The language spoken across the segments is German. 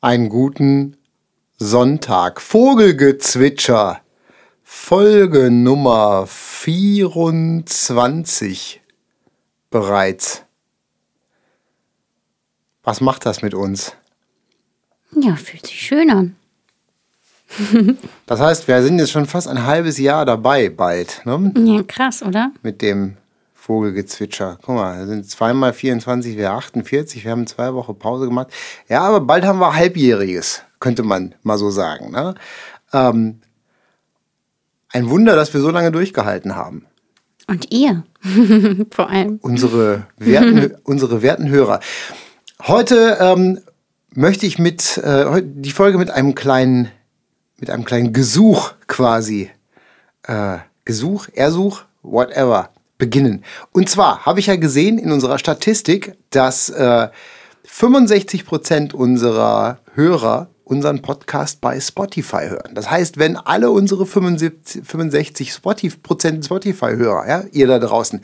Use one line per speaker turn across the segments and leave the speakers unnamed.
einen guten Sonntag. Vogelgezwitscher. Folge Nummer 24 bereits. Was macht das mit uns?
Ja, fühlt sich schön an.
Das heißt, wir sind jetzt schon fast ein halbes Jahr dabei, bald. Ne?
Ja, krass, oder?
Mit dem Vogelgezwitscher. Guck mal, das sind zweimal 24, wäre 48. Wir haben zwei Wochen Pause gemacht. Ja, aber bald haben wir Halbjähriges, könnte man mal so sagen. Ne? Ähm, ein Wunder, dass wir so lange durchgehalten haben.
Und ihr, vor allem.
Unsere werten, unsere werten Hörer. Heute ähm, möchte ich mit äh, die Folge mit einem kleinen, mit einem kleinen Gesuch quasi, äh, Gesuch, Ersuch, whatever, beginnen. Und zwar habe ich ja gesehen in unserer Statistik, dass äh, 65 Prozent unserer Hörer unseren Podcast bei Spotify hören. Das heißt, wenn alle unsere 75, 65 Spotify, Prozent Spotify-Hörer, ja, ihr da draußen,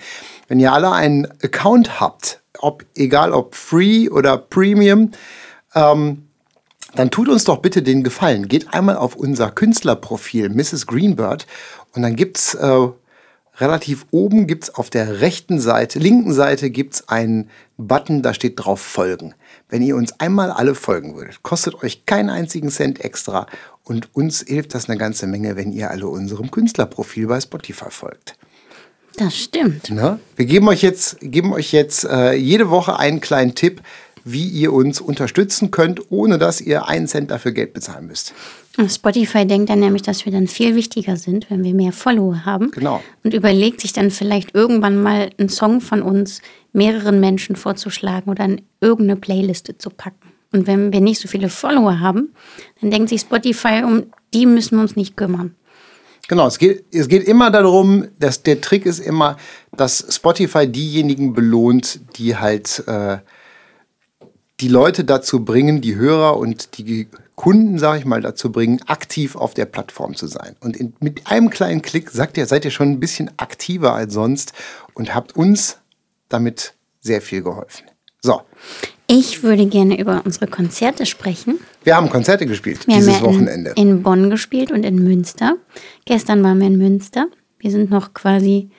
wenn ihr alle einen Account habt, ob, egal ob Free oder Premium, ähm, dann tut uns doch bitte den Gefallen. Geht einmal auf unser Künstlerprofil Mrs. Greenbird und dann gibt's äh, relativ oben gibt's auf der rechten Seite, linken Seite gibt's einen Button, da steht drauf Folgen. Wenn ihr uns einmal alle folgen würdet, kostet euch keinen einzigen Cent extra und uns hilft das eine ganze Menge, wenn ihr alle unserem Künstlerprofil bei Spotify folgt.
Das stimmt.
Ne? Wir geben euch jetzt, geben euch jetzt äh, jede Woche einen kleinen Tipp, wie ihr uns unterstützen könnt, ohne dass ihr einen Cent dafür Geld bezahlen müsst.
Spotify denkt dann nämlich, dass wir dann viel wichtiger sind, wenn wir mehr Follower haben.
Genau.
Und überlegt sich dann vielleicht irgendwann mal einen Song von uns mehreren Menschen vorzuschlagen oder in irgendeine Playliste zu packen. Und wenn wir nicht so viele Follower haben, dann denkt sich Spotify, um die müssen wir uns nicht kümmern.
Genau, es geht, es geht immer darum, dass der Trick ist immer, dass Spotify diejenigen belohnt, die halt äh, die Leute dazu bringen, die Hörer und die Kunden, sage ich mal, dazu bringen, aktiv auf der Plattform zu sein. Und in, mit einem kleinen Klick sagt ihr, seid ihr schon ein bisschen aktiver als sonst und habt uns damit sehr viel geholfen. So.
Ich würde gerne über unsere Konzerte sprechen.
Wir haben Konzerte gespielt
Wir
dieses
haben in,
Wochenende.
in Bonn gespielt und in Münster. Gestern waren wir in Münster. Wir sind noch quasi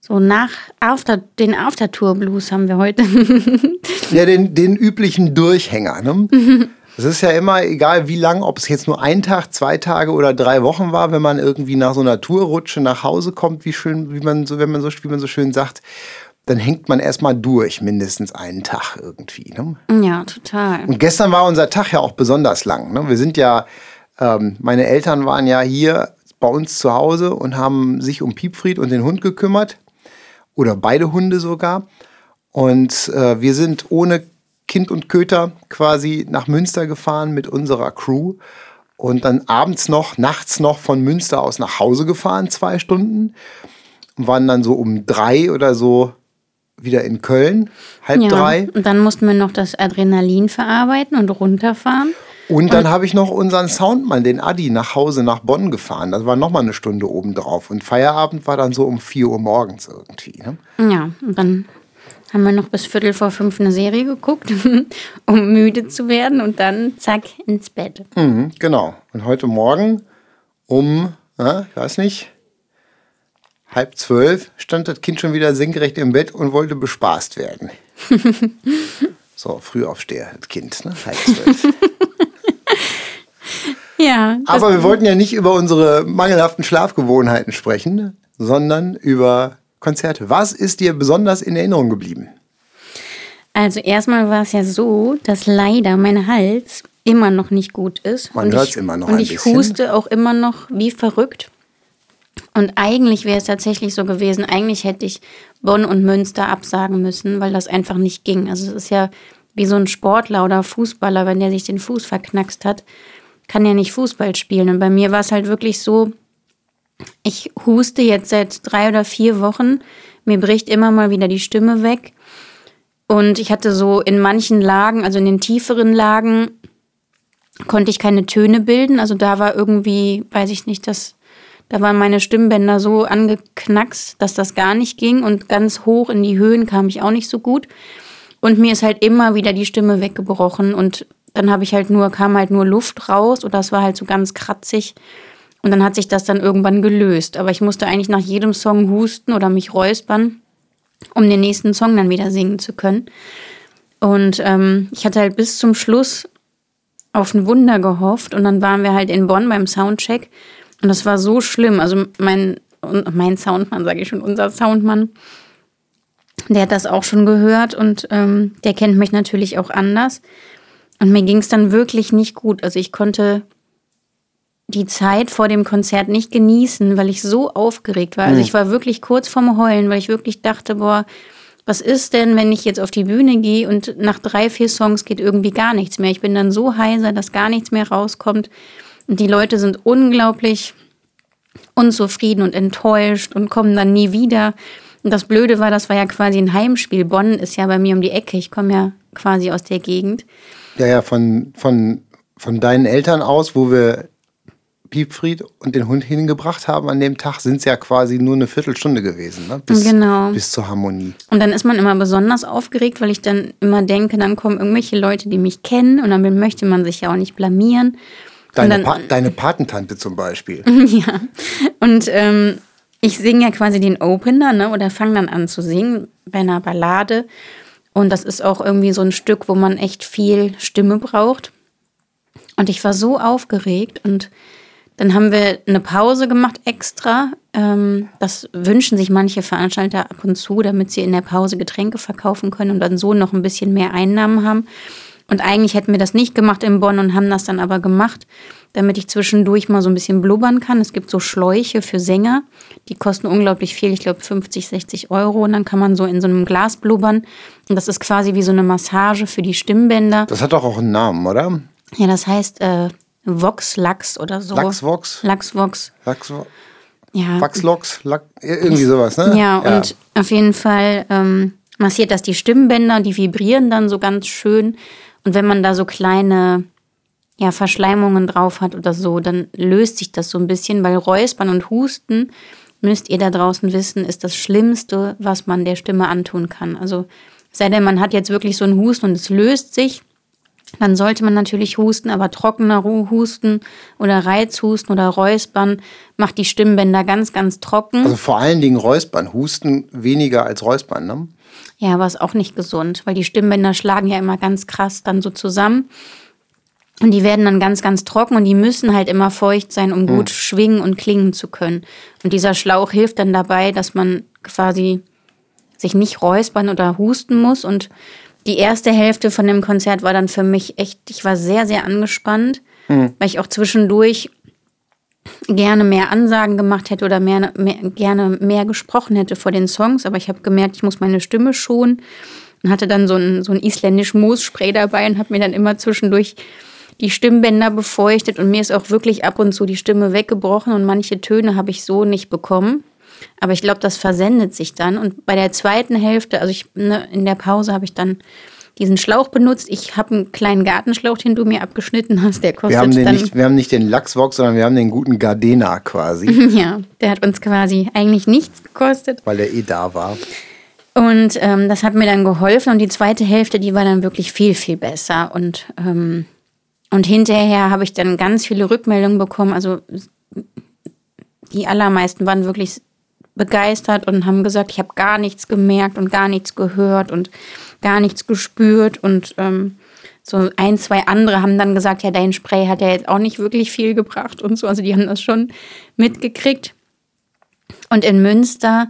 so nach After, den After-Tour-Blues haben wir heute.
ja, den, den üblichen Durchhänger. Ne? Es ist ja immer egal, wie lang, ob es jetzt nur ein Tag, zwei Tage oder drei Wochen war, wenn man irgendwie nach so einer Tourrutsche nach Hause kommt, wie schön, wie man so, wenn man so, wie man so schön sagt, dann hängt man erstmal durch, mindestens einen Tag irgendwie. Ne?
ja, total.
Und gestern war unser Tag ja auch besonders lang. Ne? Wir sind ja, ähm, meine Eltern waren ja hier bei uns zu Hause und haben sich um Piepfried und den Hund gekümmert. Oder beide Hunde sogar. Und äh, wir sind ohne Kind und Köter quasi nach Münster gefahren mit unserer Crew. Und dann abends noch, nachts noch von Münster aus nach Hause gefahren, zwei Stunden. Und waren dann so um drei oder so wieder in Köln, halb
ja,
drei.
Und dann mussten wir noch das Adrenalin verarbeiten und runterfahren.
Und dann habe ich noch unseren Soundmann, den Adi, nach Hause nach Bonn gefahren. Das war nochmal eine Stunde obendrauf. Und Feierabend war dann so um 4 Uhr morgens irgendwie. Ne?
Ja, und dann haben wir noch bis Viertel vor fünf eine Serie geguckt, um müde zu werden und dann zack ins Bett.
Mhm, genau. Und heute Morgen um, ja, ich weiß nicht, halb zwölf stand das Kind schon wieder senkrecht im Bett und wollte bespaßt werden. so, Frühaufsteher, das Kind, ne? halb zwölf.
Ja.
Aber wir wollten ja nicht über unsere mangelhaften Schlafgewohnheiten sprechen, sondern über Konzerte. Was ist dir besonders in Erinnerung geblieben?
Also erstmal war es ja so, dass leider mein Hals immer noch nicht gut ist.
Man
Und
hört's
ich-
immer noch
Und ich
bisschen.
huste auch immer noch wie verrückt. Und eigentlich wäre es tatsächlich so gewesen, eigentlich hätte ich Bonn und Münster absagen müssen, weil das einfach nicht ging. Also es ist ja wie so ein Sportler oder Fußballer, wenn der sich den Fuß verknackst hat, kann er nicht Fußball spielen. Und bei mir war es halt wirklich so, ich huste jetzt seit drei oder vier Wochen. Mir bricht immer mal wieder die Stimme weg. Und ich hatte so in manchen Lagen, also in den tieferen Lagen, konnte ich keine Töne bilden. Also da war irgendwie, weiß ich nicht, das, da waren meine Stimmbänder so angeknackst, dass das gar nicht ging. Und ganz hoch in die Höhen kam ich auch nicht so gut. Und mir ist halt immer wieder die Stimme weggebrochen. Und dann habe ich halt nur, kam halt nur Luft raus oder es war halt so ganz kratzig. Und dann hat sich das dann irgendwann gelöst. Aber ich musste eigentlich nach jedem Song husten oder mich räuspern, um den nächsten Song dann wieder singen zu können. Und ähm, ich hatte halt bis zum Schluss auf ein Wunder gehofft. Und dann waren wir halt in Bonn beim Soundcheck. Und das war so schlimm. Also mein, mein Soundmann, sage ich schon, unser Soundmann, der hat das auch schon gehört und ähm, der kennt mich natürlich auch anders. Und mir ging es dann wirklich nicht gut. Also ich konnte die Zeit vor dem Konzert nicht genießen, weil ich so aufgeregt war. Also hm. ich war wirklich kurz vorm Heulen, weil ich wirklich dachte, boah, was ist denn, wenn ich jetzt auf die Bühne gehe und nach drei, vier Songs geht irgendwie gar nichts mehr. Ich bin dann so heiser, dass gar nichts mehr rauskommt. Und die Leute sind unglaublich unzufrieden und enttäuscht und kommen dann nie wieder. Und das Blöde war, das war ja quasi ein Heimspiel. Bonn ist ja bei mir um die Ecke. Ich komme ja quasi aus der Gegend.
Ja, ja, von, von, von deinen Eltern aus, wo wir Piepfried und den Hund hingebracht haben an dem Tag, sind es ja quasi nur eine Viertelstunde gewesen, ne? bis,
genau.
bis zur Harmonie.
Und dann ist man immer besonders aufgeregt, weil ich dann immer denke, dann kommen irgendwelche Leute, die mich kennen und dann möchte man sich ja auch nicht blamieren.
Deine,
dann,
pa deine Patentante zum Beispiel.
ja. Und ähm, ich singe ja quasi den Opener, ne? Oder fange dann an zu singen bei einer Ballade. Und das ist auch irgendwie so ein Stück, wo man echt viel Stimme braucht. Und ich war so aufgeregt und dann haben wir eine Pause gemacht extra. Ähm, das wünschen sich manche Veranstalter ab und zu, damit sie in der Pause Getränke verkaufen können und dann so noch ein bisschen mehr Einnahmen haben. Und eigentlich hätten wir das nicht gemacht in Bonn und haben das dann aber gemacht, damit ich zwischendurch mal so ein bisschen blubbern kann. Es gibt so Schläuche für Sänger, die kosten unglaublich viel, ich glaube 50, 60 Euro. Und dann kann man so in so einem Glas blubbern. Und das ist quasi wie so eine Massage für die Stimmbänder.
Das hat doch auch einen Namen, oder?
Ja, das heißt äh, Vox Lachs oder so.
Lachsvox?
Lachsvox.
Lachsvox.
Ja.
Wachslox, Lach, irgendwie sowas, ne?
Ja, ja. und auf jeden Fall ähm, massiert das die Stimmbänder, die vibrieren dann so ganz schön. Und wenn man da so kleine ja, Verschleimungen drauf hat oder so, dann löst sich das so ein bisschen, weil Räuspern und Husten, müsst ihr da draußen wissen, ist das Schlimmste, was man der Stimme antun kann. Also sei denn, man hat jetzt wirklich so einen Husten und es löst sich, dann sollte man natürlich husten, aber trockener Husten oder Reizhusten oder Räuspern macht die Stimmbänder ganz, ganz trocken.
Also vor allen Dingen Räuspern, Husten weniger als Räuspern, ne?
Ja, aber ist auch nicht gesund, weil die Stimmbänder schlagen ja immer ganz krass dann so zusammen. Und die werden dann ganz, ganz trocken und die müssen halt immer feucht sein, um gut hm. schwingen und klingen zu können. Und dieser Schlauch hilft dann dabei, dass man quasi sich nicht räuspern oder husten muss und die erste Hälfte von dem Konzert war dann für mich echt, ich war sehr, sehr angespannt, mhm. weil ich auch zwischendurch gerne mehr Ansagen gemacht hätte oder mehr, mehr, gerne mehr gesprochen hätte vor den Songs, aber ich habe gemerkt, ich muss meine Stimme schonen und hatte dann so ein, so ein isländisch Moosspray dabei und habe mir dann immer zwischendurch die Stimmbänder befeuchtet und mir ist auch wirklich ab und zu die Stimme weggebrochen und manche Töne habe ich so nicht bekommen. Aber ich glaube, das versendet sich dann. Und bei der zweiten Hälfte, also ich, ne, in der Pause habe ich dann diesen Schlauch benutzt. Ich habe einen kleinen Gartenschlauch, den du mir abgeschnitten hast. Der kostet
wir haben,
dann
nicht, wir haben nicht den Lachsvox, sondern wir haben den guten Gardena quasi.
ja, der hat uns quasi eigentlich nichts gekostet.
Weil der eh da war.
Und ähm, das hat mir dann geholfen. Und die zweite Hälfte, die war dann wirklich viel, viel besser. Und, ähm, und hinterher habe ich dann ganz viele Rückmeldungen bekommen. Also die allermeisten waren wirklich begeistert und haben gesagt, ich habe gar nichts gemerkt und gar nichts gehört und gar nichts gespürt. Und ähm, so ein, zwei andere haben dann gesagt, ja, dein Spray hat ja jetzt auch nicht wirklich viel gebracht und so. Also die haben das schon mitgekriegt. Und in Münster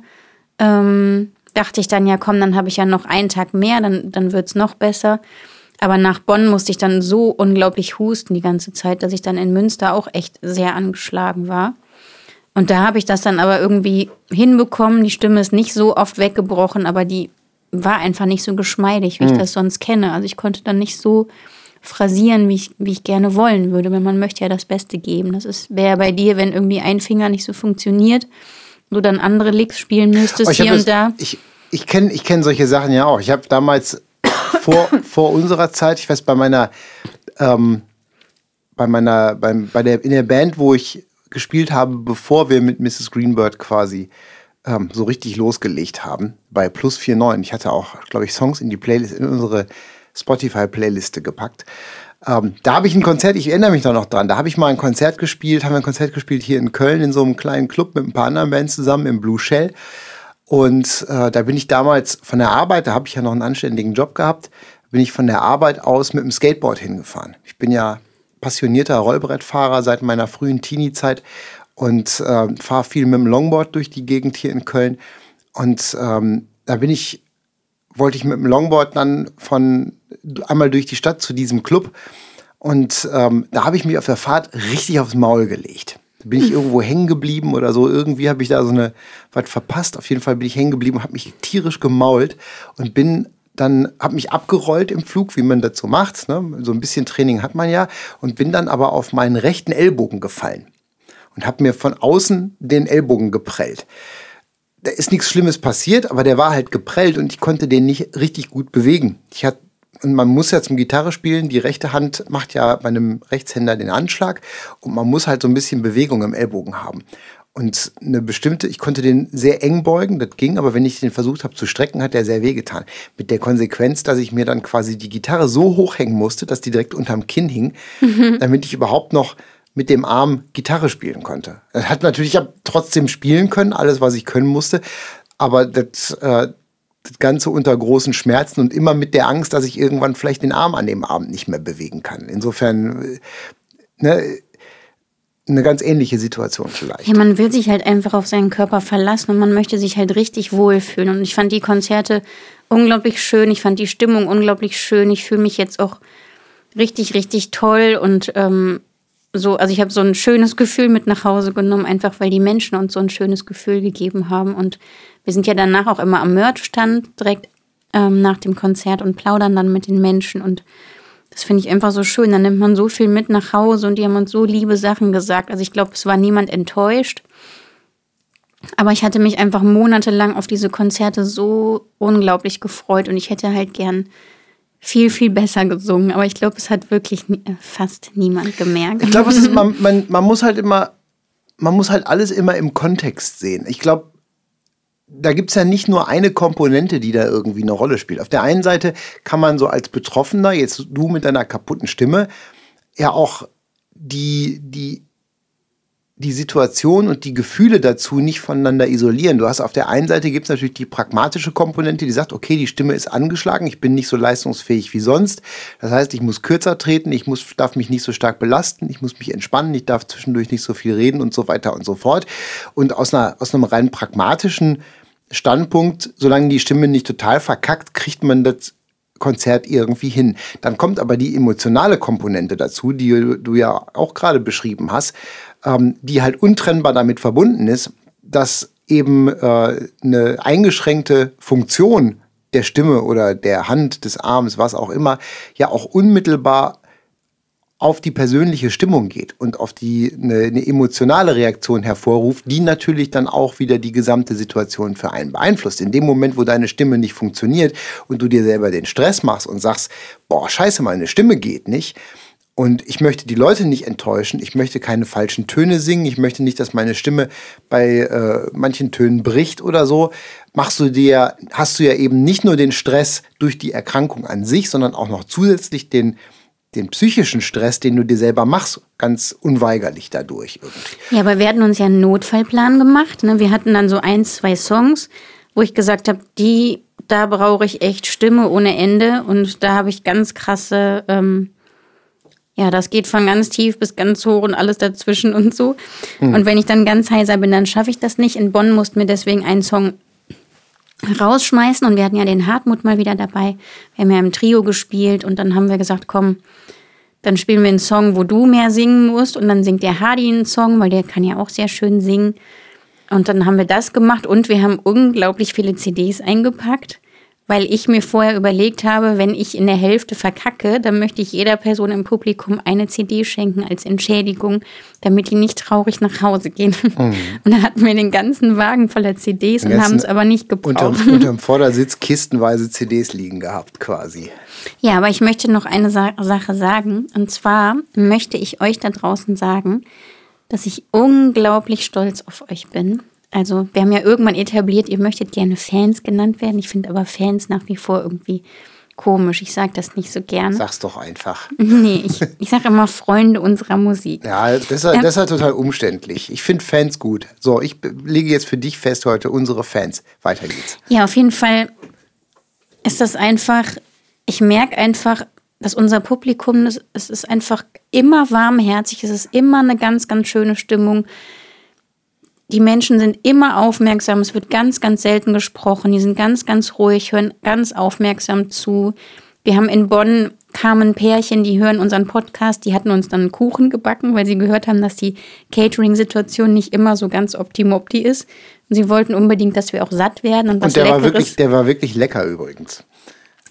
ähm, dachte ich dann, ja, komm, dann habe ich ja noch einen Tag mehr, dann, dann wird es noch besser. Aber nach Bonn musste ich dann so unglaublich husten die ganze Zeit, dass ich dann in Münster auch echt sehr angeschlagen war. Und da habe ich das dann aber irgendwie hinbekommen. Die Stimme ist nicht so oft weggebrochen, aber die war einfach nicht so geschmeidig, wie ich hm. das sonst kenne. Also ich konnte dann nicht so phrasieren, wie ich, wie ich gerne wollen würde, weil man möchte ja das Beste geben. Das wäre bei dir, wenn irgendwie ein Finger nicht so funktioniert, du dann andere Licks spielen müsstest hier und da.
Ich, ich kenne ich kenn solche Sachen ja auch. Ich habe damals vor, vor unserer Zeit, ich weiß, bei meiner, ähm, bei meiner, beim, bei der, in der Band, wo ich gespielt habe, bevor wir mit Mrs. Greenbird quasi ähm, so richtig losgelegt haben, bei Plus 49. Ich hatte auch, glaube ich, Songs in die Playlist, in unsere Spotify-Playliste gepackt. Ähm, da habe ich ein Konzert, ich erinnere mich da noch dran, da habe ich mal ein Konzert gespielt, haben wir ein Konzert gespielt hier in Köln in so einem kleinen Club mit ein paar anderen Bands zusammen im Blue Shell. Und äh, da bin ich damals von der Arbeit, da habe ich ja noch einen anständigen Job gehabt, bin ich von der Arbeit aus mit dem Skateboard hingefahren. Ich bin ja passionierter Rollbrettfahrer seit meiner frühen Teenie-Zeit und äh, fahre viel mit dem Longboard durch die Gegend hier in Köln. Und ähm, da bin ich, wollte ich mit dem Longboard dann von einmal durch die Stadt zu diesem Club. Und ähm, da habe ich mich auf der Fahrt richtig aufs Maul gelegt. Da bin ich irgendwo hängen geblieben oder so. Irgendwie habe ich da so eine was verpasst. Auf jeden Fall bin ich hängen geblieben, habe mich tierisch gemault und bin dann habe mich abgerollt im Flug, wie man dazu macht. Ne? So ein bisschen Training hat man ja und bin dann aber auf meinen rechten Ellbogen gefallen und habe mir von außen den Ellbogen geprellt. Da ist nichts Schlimmes passiert, aber der war halt geprellt und ich konnte den nicht richtig gut bewegen. Ich hatte und man muss ja zum Gitarre spielen, die rechte Hand macht ja bei einem Rechtshänder den Anschlag und man muss halt so ein bisschen Bewegung im Ellbogen haben. Und eine bestimmte, ich konnte den sehr eng beugen, das ging, aber wenn ich den versucht habe zu strecken, hat der sehr wehgetan. Mit der Konsequenz, dass ich mir dann quasi die Gitarre so hochhängen musste, dass die direkt unterm Kinn hing, mhm. damit ich überhaupt noch mit dem Arm Gitarre spielen konnte. Das hat natürlich, ich habe trotzdem spielen können, alles, was ich können musste, aber das, äh, das Ganze unter großen Schmerzen und immer mit der Angst, dass ich irgendwann vielleicht den Arm an dem Abend nicht mehr bewegen kann. Insofern, äh, ne, eine ganz ähnliche Situation vielleicht.
Ja, man will sich halt einfach auf seinen Körper verlassen und man möchte sich halt richtig wohlfühlen. Und ich fand die Konzerte unglaublich schön. Ich fand die Stimmung unglaublich schön. Ich fühle mich jetzt auch richtig, richtig toll und ähm, so, also ich habe so ein schönes Gefühl mit nach Hause genommen, einfach weil die Menschen uns so ein schönes Gefühl gegeben haben. Und wir sind ja danach auch immer am Merchstand direkt ähm, nach dem Konzert und plaudern dann mit den Menschen und das finde ich einfach so schön. Da nimmt man so viel mit nach Hause und die haben uns so liebe Sachen gesagt. Also ich glaube, es war niemand enttäuscht. Aber ich hatte mich einfach monatelang auf diese Konzerte so unglaublich gefreut und ich hätte halt gern viel, viel besser gesungen. Aber ich glaube, es hat wirklich nie, fast niemand gemerkt.
Ich glaube, man, man, man muss halt immer, man muss halt alles immer im Kontext sehen. Ich glaube, da gibt es ja nicht nur eine Komponente, die da irgendwie eine Rolle spielt. Auf der einen Seite kann man so als Betroffener, jetzt du mit deiner kaputten Stimme, ja auch die, die, die Situation und die Gefühle dazu nicht voneinander isolieren. Du hast auf der einen Seite gibt es natürlich die pragmatische Komponente, die sagt, okay, die Stimme ist angeschlagen, ich bin nicht so leistungsfähig wie sonst. Das heißt, ich muss kürzer treten, ich muss, darf mich nicht so stark belasten, ich muss mich entspannen, ich darf zwischendurch nicht so viel reden und so weiter und so fort. Und aus, einer, aus einem rein pragmatischen Standpunkt, solange die Stimme nicht total verkackt, kriegt man das Konzert irgendwie hin. Dann kommt aber die emotionale Komponente dazu, die du ja auch gerade beschrieben hast, ähm, die halt untrennbar damit verbunden ist, dass eben äh, eine eingeschränkte Funktion der Stimme oder der Hand, des Arms, was auch immer, ja auch unmittelbar auf die persönliche Stimmung geht und auf die eine, eine, emotionale Reaktion hervorruft, die natürlich dann auch wieder die gesamte Situation für einen beeinflusst. In dem Moment, wo deine Stimme nicht funktioniert und du dir selber den Stress machst und sagst, boah, scheiße, meine Stimme geht nicht. Und ich möchte die Leute nicht enttäuschen, ich möchte keine falschen Töne singen, ich möchte nicht, dass meine Stimme bei äh, manchen Tönen bricht oder so. Machst du dir, hast du ja eben nicht nur den Stress durch die Erkrankung an sich, sondern auch noch zusätzlich den den psychischen Stress, den du dir selber machst, ganz unweigerlich dadurch.
Irgendwie. Ja, aber wir hatten uns ja einen Notfallplan gemacht. Ne? Wir hatten dann so ein, zwei Songs, wo ich gesagt habe, die, da brauche ich echt Stimme ohne Ende. Und da habe ich ganz krasse, ähm, ja, das geht von ganz tief bis ganz hoch und alles dazwischen und so. Hm. Und wenn ich dann ganz heiser bin, dann schaffe ich das nicht. In Bonn mussten wir deswegen einen Song rausschmeißen. Und wir hatten ja den Hartmut mal wieder dabei. Wir haben ja im Trio gespielt und dann haben wir gesagt, komm, dann spielen wir einen Song, wo du mehr singen musst. Und dann singt der Hardy einen Song, weil der kann ja auch sehr schön singen. Und dann haben wir das gemacht und wir haben unglaublich viele CDs eingepackt weil ich mir vorher überlegt habe, wenn ich in der Hälfte verkacke, dann möchte ich jeder Person im Publikum eine CD schenken als Entschädigung, damit die nicht traurig nach Hause gehen. Mhm. Und dann hatten wir den ganzen Wagen voller CDs und, und haben es aber nicht gebraucht.
Unterm, unterm Vordersitz kistenweise CDs liegen gehabt quasi.
Ja, aber ich möchte noch eine Sa Sache sagen. Und zwar möchte ich euch da draußen sagen, dass ich unglaublich stolz auf euch bin also wir haben ja irgendwann etabliert, ihr möchtet gerne Fans genannt werden. Ich finde aber Fans nach wie vor irgendwie komisch. Ich sage das nicht so gern.
Sag's doch einfach.
Nee, ich, ich sage immer Freunde unserer Musik.
Ja, das ist, das ist halt total umständlich. Ich finde Fans gut. So, ich lege jetzt für dich fest heute unsere Fans. Weiter geht's.
Ja, auf jeden Fall ist das einfach, ich merke einfach, dass unser Publikum, es ist einfach immer warmherzig, es ist immer eine ganz, ganz schöne Stimmung. Die Menschen sind immer aufmerksam, es wird ganz, ganz selten gesprochen, die sind ganz, ganz ruhig, hören ganz aufmerksam zu. Wir haben in Bonn kamen Pärchen, die hören unseren Podcast, die hatten uns dann einen Kuchen gebacken, weil sie gehört haben, dass die Catering-Situation nicht immer so ganz optimopti ist. Und sie wollten unbedingt, dass wir auch satt werden und was
Und der war, wirklich, der war wirklich lecker übrigens.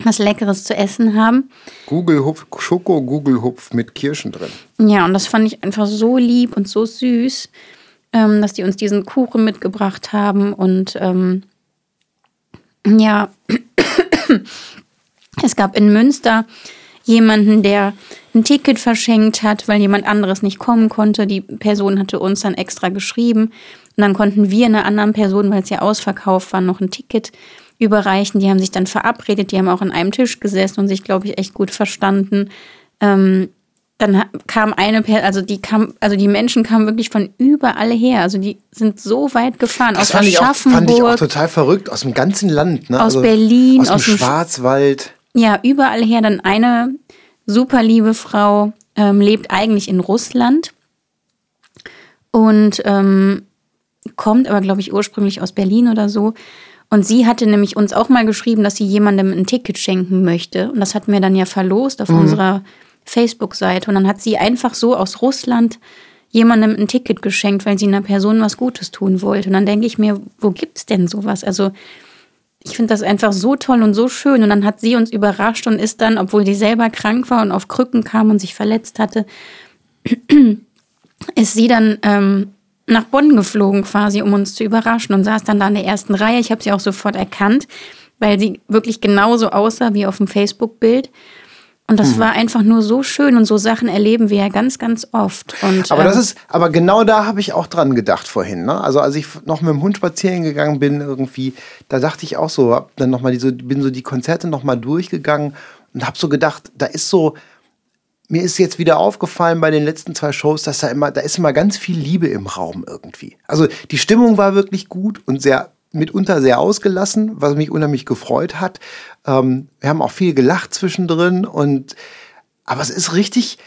was Leckeres zu essen haben.
Gugelhupf, Schoko-Gugelhupf mit Kirschen drin.
Ja, und das fand ich einfach so lieb und so süß, ähm, dass die uns diesen Kuchen mitgebracht haben. Und ähm, ja, es gab in Münster jemanden, der ein Ticket verschenkt hat, weil jemand anderes nicht kommen konnte. Die Person hatte uns dann extra geschrieben. Und dann konnten wir einer anderen Person, weil es ja ausverkauft war, noch ein Ticket überreichen. Die haben sich dann verabredet, die haben auch an einem Tisch gesessen und sich, glaube ich, echt gut verstanden. Ähm, dann kam eine, Per- also die kam, also die Menschen kamen wirklich von überall her. Also die sind so weit gefahren
Das
aus
fand ich, auch,
Aschaffenburg.
fand ich auch total verrückt. Aus dem ganzen Land. Ne?
Aus Berlin,
Aus dem
aus dem Sch-
Schwarzwald.
Ja, überall her. Dann eine super liebe Frau ähm, lebt eigentlich in Russland und ähm, kommt aber, glaube ich, ursprünglich aus Berlin oder so. Und sie hatte nämlich uns auch mal geschrieben, dass sie jemandem ein Ticket schenken möchte. Und das hatten wir dann ja verlost auf unserer Facebook-Seite. Und dann hat sie einfach so aus Russland jemandem ein Ticket geschenkt, weil sie einer Person was Gutes tun wollte. Und dann denke ich mir, wo gibt's denn sowas? Also ich finde das einfach so toll und so schön. Und dann hat sie uns überrascht und ist dann, obwohl sie selber krank war und auf Krücken kam und sich verletzt hatte, ist sie dann ähm, nach Bonn geflogen quasi, um uns zu überraschen und saß dann da in der ersten Reihe. Ich habe sie auch sofort erkannt, weil sie wirklich genauso aussah wie auf dem Facebook-Bild. Und das war einfach nur so schön und so Sachen erleben wir ja ganz, ganz oft. Und,
Aber das
ähm,
ist, aber genau da habe ich auch dran gedacht vorhin. Ne? Also als ich noch mit dem Hund spazieren gegangen bin, irgendwie, da dachte ich auch so, hab dann noch mal diese, bin so die Konzerte noch mal durchgegangen und habe so gedacht, da ist so, mir ist jetzt wieder aufgefallen bei den letzten zwei Shows, dass da immer, da ist immer ganz viel Liebe im Raum irgendwie. Also die Stimmung war wirklich gut und sehr mitunter sehr ausgelassen, was mich unheimlich gefreut hat. Ähm, wir haben auch viel gelacht zwischendrin und aber es ist richtig,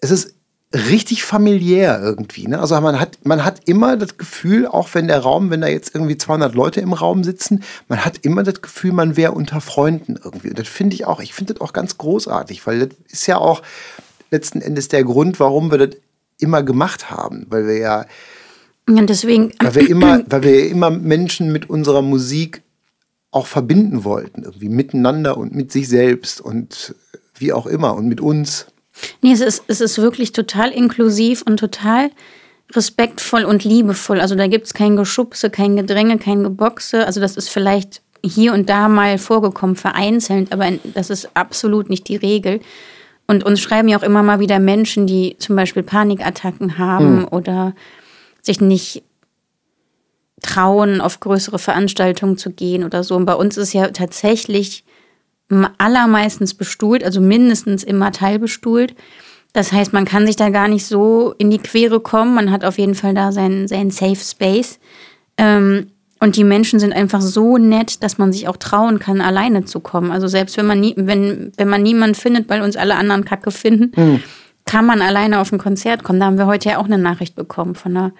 es ist richtig familiär irgendwie. Ne? Also man hat, man hat immer das Gefühl, auch wenn der Raum, wenn da jetzt irgendwie 200 Leute im Raum sitzen, man hat immer das Gefühl, man wäre unter Freunden irgendwie. Und das finde ich auch, ich finde das auch ganz großartig, weil das ist ja auch letzten Endes der Grund, warum wir das immer gemacht haben, weil wir ja,
und deswegen,
weil wir immer, weil wir immer Menschen mit unserer Musik auch verbinden wollten, irgendwie miteinander und mit sich selbst und wie auch immer und mit uns.
Nee, es ist, es ist wirklich total inklusiv und total respektvoll und liebevoll. Also da gibt es kein Geschubse, kein Gedränge, kein Geboxe. Also das ist vielleicht hier und da mal vorgekommen, vereinzelt, aber das ist absolut nicht die Regel. Und uns schreiben ja auch immer mal wieder Menschen, die zum Beispiel Panikattacken haben oder sich nicht trauen, auf größere Veranstaltungen zu gehen oder so. Und bei uns ist ja tatsächlich allermeistens bestuhlt, also mindestens immer teilbestuhlt. Das heißt, man kann sich da gar nicht so in die Quere kommen. Man hat auf jeden Fall da seinen, seinen Safe Space. Ähm, und die Menschen sind einfach so nett, dass man sich auch trauen kann, alleine zu kommen. Also selbst wenn man nie, wenn, wenn man niemanden findet, weil uns alle anderen Kacke finden, kann man alleine auf ein Konzert kommen. Da haben wir heute ja auch eine Nachricht bekommen von einer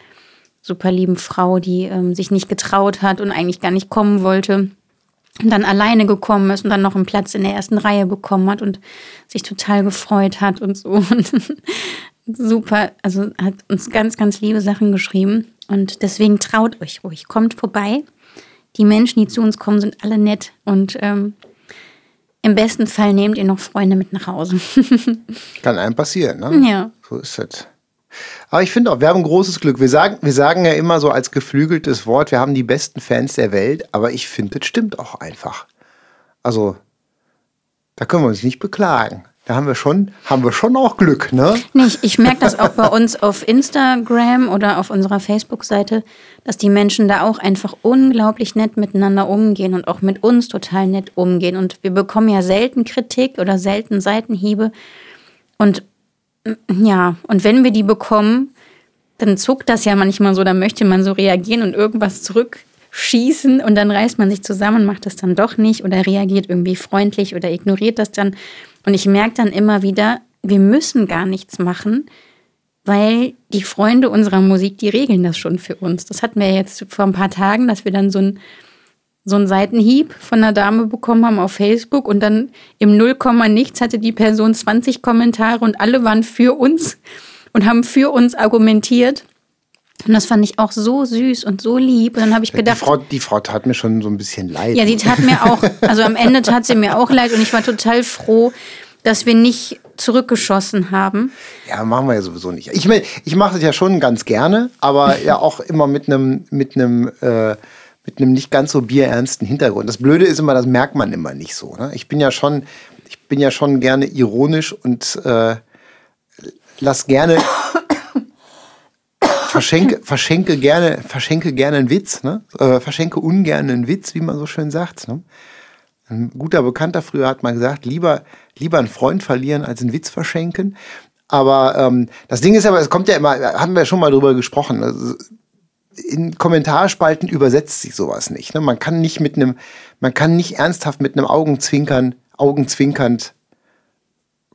super lieben Frau, die ähm, sich nicht getraut hat und eigentlich gar nicht kommen wollte und dann alleine gekommen ist und dann noch einen Platz in der ersten Reihe bekommen hat und sich total gefreut hat und so. Und super, also hat uns ganz, ganz liebe Sachen geschrieben. Und deswegen traut euch ruhig, kommt vorbei. Die Menschen, die zu uns kommen, sind alle nett und ähm, im besten Fall nehmt ihr noch Freunde mit nach Hause.
Kann einem passieren, ne?
ja.
So ist es. Aber ich finde auch, wir haben großes Glück. Wir sagen, wir sagen ja immer so als geflügeltes Wort, wir haben die besten Fans der Welt, aber ich finde, das stimmt auch einfach. Also, da können wir uns nicht beklagen. da haben wir schon, haben wir schon auch Glück, ne?
Nicht. Ich merke das auch bei uns auf Instagram oder auf unserer Facebook-Seite, dass die Menschen da auch einfach unglaublich nett miteinander umgehen und auch mit uns total nett umgehen. Und wir bekommen ja selten Kritik oder selten Seitenhiebe. Und ja, und wenn wir die bekommen, dann zuckt das ja manchmal so, dann möchte man so reagieren und irgendwas zurückschießen und dann reißt man sich zusammen, macht das dann doch nicht oder reagiert irgendwie freundlich oder ignoriert das dann. Und ich merke dann immer wieder, wir müssen gar nichts machen, weil die Freunde unserer Musik, die regeln das schon für uns. Das hatten wir jetzt vor ein paar Tagen, dass wir dann so ein so einen Seitenhieb von einer Dame bekommen haben auf Facebook und dann im Nullkomma nichts hatte die Person 20 Kommentare und alle waren für uns und haben für uns argumentiert. Und das fand ich auch so süß und so lieb. Und dann habe ich gedacht.
Die Frau, die Frau tat mir schon so ein bisschen leid.
Ja, die tat mir auch, also am Ende tat sie mir auch leid und ich war total froh, dass wir nicht zurückgeschossen haben.
Ja, machen wir ja sowieso nicht. Ich ich mache das ja schon ganz gerne, aber ja auch immer mit einem, mit einem, äh, mit einem nicht ganz so bierernsten Hintergrund. Das Blöde ist immer, das merkt man immer nicht so. Ne? Ich bin ja schon, ich bin ja schon gerne ironisch und äh, lass gerne verschenke, verschenke gerne, verschenke gerne einen Witz, ne? Äh, verschenke ungern einen Witz, wie man so schön sagt. Ne? Ein guter Bekannter früher hat mal gesagt, lieber, lieber einen Freund verlieren als einen Witz verschenken. Aber ähm, das Ding ist aber, es kommt ja immer, haben wir schon mal drüber gesprochen. Also, in Kommentarspalten übersetzt sich sowas nicht. Ne? Man kann nicht mit einem, man kann nicht ernsthaft mit einem Augenzwinkern, augenzwinkernd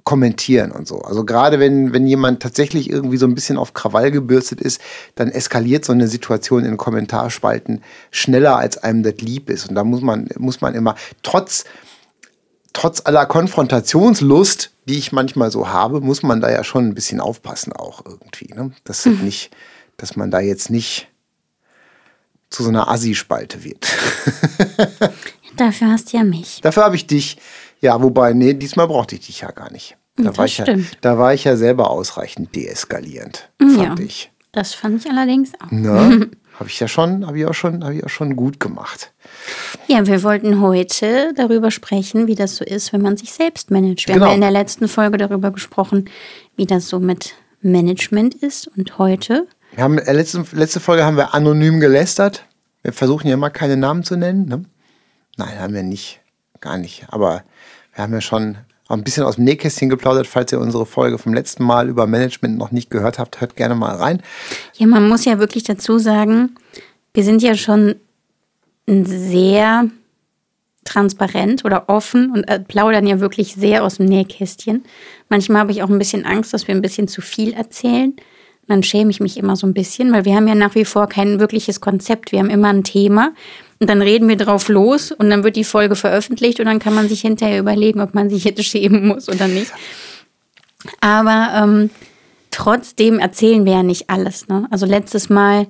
kommentieren und so. Also gerade wenn, wenn jemand tatsächlich irgendwie so ein bisschen auf Krawall gebürstet ist, dann eskaliert so eine Situation in Kommentarspalten schneller, als einem das lieb ist. Und da muss man, muss man immer, trotz, trotz aller Konfrontationslust, die ich manchmal so habe, muss man da ja schon ein bisschen aufpassen auch irgendwie. Ne? Dass, mhm. nicht, dass man da jetzt nicht zu so einer Assi-Spalte wird.
Dafür hast du ja mich.
Dafür habe ich dich. Ja, wobei, nee, diesmal brauchte ich dich ja gar nicht. Da, das war ich stimmt. ja, da war ich ja selber ausreichend deeskalierend, fand ja, ich.
Das fand ich allerdings auch.
Ne? habe ich ja schon, habe ich auch schon, habe ich auch schon gut gemacht.
Ja, wir wollten heute darüber sprechen, wie das so ist, wenn man sich selbst managt. Wir genau. haben ja in der letzten Folge darüber gesprochen, wie das so mit Management ist. Und heute
wir haben, äh, letzte, letzte Folge haben wir anonym gelästert. Wir versuchen ja immer keine Namen zu nennen. Ne? Nein, haben wir nicht. Gar nicht. Aber wir haben ja schon ein bisschen aus dem Nähkästchen geplaudert. Falls ihr unsere Folge vom letzten Mal über Management noch nicht gehört habt, hört gerne mal rein.
Ja, man muss ja wirklich dazu sagen, wir sind ja schon sehr transparent oder offen und äh, plaudern ja wirklich sehr aus dem Nähkästchen. Manchmal habe ich auch ein bisschen Angst, dass wir ein bisschen zu viel erzählen dann schäme ich mich immer so ein bisschen, weil wir haben ja nach wie vor kein wirkliches Konzept. Wir haben immer ein Thema und dann reden wir drauf los und dann wird die Folge veröffentlicht und dann kann man sich hinterher überlegen, ob man sich jetzt schämen muss oder nicht. Aber ähm, trotzdem erzählen wir ja nicht alles. Ne? Also letztes Mal,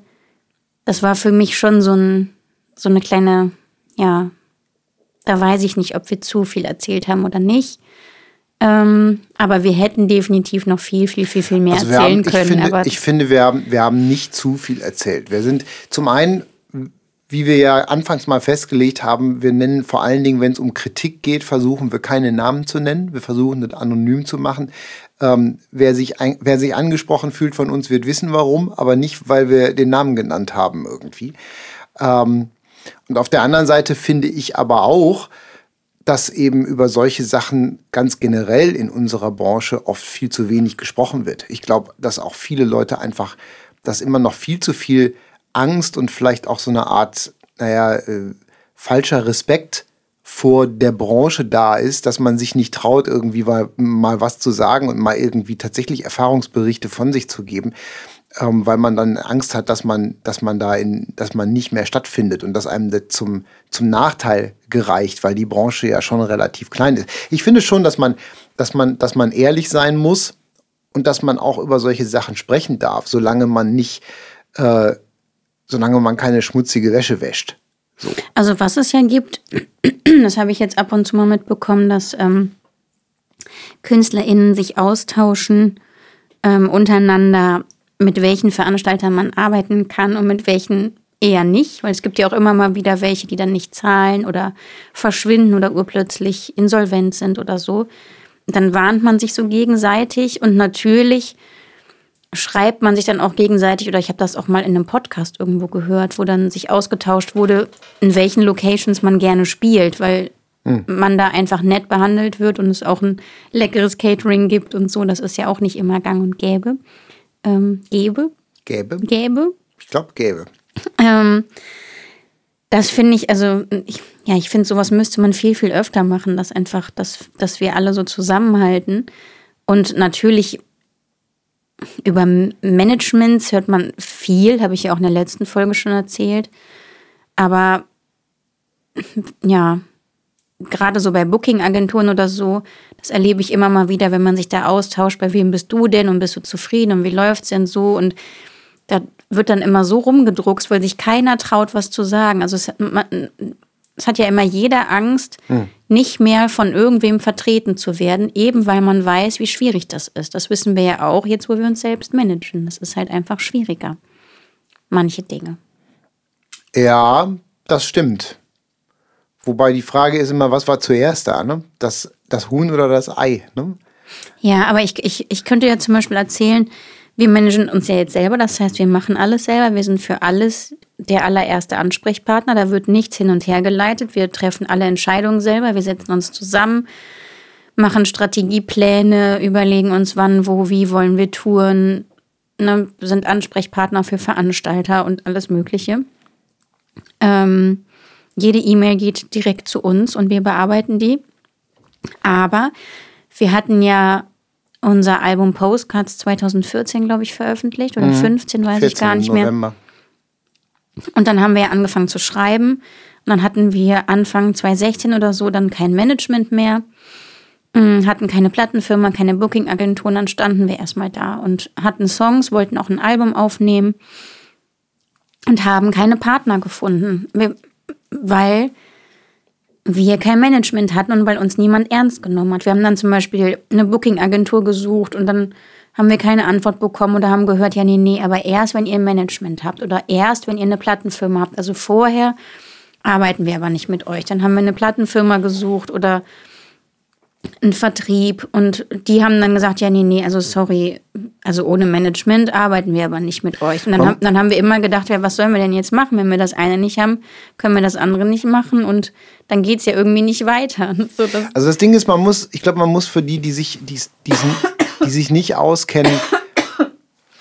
das war für mich schon so, ein, so eine kleine, ja, da weiß ich nicht, ob wir zu viel erzählt haben oder nicht. Ähm, aber wir hätten definitiv noch viel, viel, viel, viel mehr also erzählen haben, können.
Finde, aber ich finde, wir haben, wir haben nicht zu viel erzählt. Wir sind zum einen, wie wir ja anfangs mal festgelegt haben, wir nennen vor allen Dingen, wenn es um Kritik geht, versuchen wir keine Namen zu nennen. Wir versuchen das anonym zu machen. Ähm, wer, sich ein, wer sich angesprochen fühlt von uns, wird wissen warum, aber nicht, weil wir den Namen genannt haben irgendwie. Ähm, und auf der anderen Seite finde ich aber auch, dass eben über solche Sachen ganz generell in unserer Branche oft viel zu wenig gesprochen wird. Ich glaube, dass auch viele Leute einfach, dass immer noch viel zu viel Angst und vielleicht auch so eine Art, naja, äh, falscher Respekt vor der Branche da ist, dass man sich nicht traut, irgendwie mal, mal was zu sagen und mal irgendwie tatsächlich Erfahrungsberichte von sich zu geben ähm, weil man dann Angst hat, dass man, dass man da in, dass man nicht mehr stattfindet und dass einem das zum, zum Nachteil gereicht, weil die Branche ja schon relativ klein ist. Ich finde schon, dass man, dass man, dass man ehrlich sein muss und dass man auch über solche Sachen sprechen darf, solange man nicht, äh, solange man keine schmutzige Wäsche wäscht. So.
Also was es ja gibt, das habe ich jetzt ab und zu mal mitbekommen, dass ähm, KünstlerInnen sich austauschen ähm, untereinander mit welchen Veranstaltern man arbeiten kann und mit welchen eher nicht, weil es gibt ja auch immer mal wieder welche, die dann nicht zahlen oder verschwinden oder urplötzlich insolvent sind oder so. dann warnt man sich so gegenseitig und natürlich schreibt man sich dann auch gegenseitig, oder ich habe das auch mal in einem Podcast irgendwo gehört, wo dann sich ausgetauscht wurde, in welchen Locations man gerne spielt, weil hm. man da einfach nett behandelt wird und es auch ein leckeres Catering gibt und so. Das ist ja auch nicht immer gang und gäbe. Ähm, gäbe?
Gäbe?
Gäbe?
Ich glaube, gäbe.
Ähm, das finde ich, also, ich, ja, ich finde, sowas müsste man viel, viel öfter machen, dass einfach, dass, dass wir alle so zusammenhalten. Und natürlich über Managements hört man viel, habe ich ja auch in der letzten Folge schon erzählt. Aber ja, gerade so bei Booking-Agenturen oder so, das erlebe ich immer mal wieder, wenn man sich da austauscht, bei wem bist du denn und bist du zufrieden und wie läuft es denn so? Und da wird dann immer so rumgedruckst, weil sich keiner traut, was zu sagen. Also es, man, es hat ja immer jeder Angst, hm. nicht mehr von irgendwem vertreten zu werden, eben weil man weiß, wie schwierig das ist. Das wissen wir ja auch jetzt, wo wir uns selbst managen. Das ist halt einfach schwieriger. Manche Dinge.
Ja, das stimmt. Wobei die Frage ist immer, was war zuerst da? Ne? Das, das Huhn oder das Ei? Ne?
Ja, aber ich, ich, ich könnte ja zum Beispiel erzählen, wir managen uns ja jetzt selber, das heißt, wir machen alles selber, wir sind für alles der allererste Ansprechpartner, da wird nichts hin und her geleitet, wir treffen alle Entscheidungen selber, wir setzen uns zusammen, machen Strategiepläne, überlegen uns, wann, wo, wie wollen wir touren, ne, sind Ansprechpartner für Veranstalter und alles Mögliche. Ähm, jede E-Mail geht direkt zu uns und wir bearbeiten die. Aber wir hatten ja unser Album Postcards 2014, glaube ich, veröffentlicht oder mhm. 15, weiß ich gar nicht November. mehr. Und dann haben wir ja angefangen zu schreiben. Und dann hatten wir Anfang 2016 oder so dann kein Management mehr, mm, hatten keine Plattenfirma, keine Booking-Agentur. Dann standen wir erstmal da und hatten Songs, wollten auch ein Album aufnehmen und haben keine Partner gefunden. Weil wir kein Management hatten und weil uns niemand ernst genommen hat. Wir haben dann zum Beispiel eine Booking-Agentur gesucht und dann haben wir keine Antwort bekommen oder haben gehört, ja, nee, nee, aber erst, wenn ihr ein Management habt oder erst, wenn ihr eine Plattenfirma habt. Also vorher arbeiten wir aber nicht mit euch. Dann haben wir eine Plattenfirma gesucht oder einen Vertrieb und die haben dann gesagt, ja, nee, nee, also sorry, also ohne Management arbeiten wir aber nicht mit euch. Und dann, haben, dann haben wir immer gedacht, ja, was sollen wir denn jetzt machen? Wenn wir das eine nicht haben, können wir das andere nicht machen und dann geht es ja irgendwie nicht weiter.
So, das also das Ding ist, man muss, ich glaube, man muss für die, die sich, die, diesen, die sich nicht auskennen,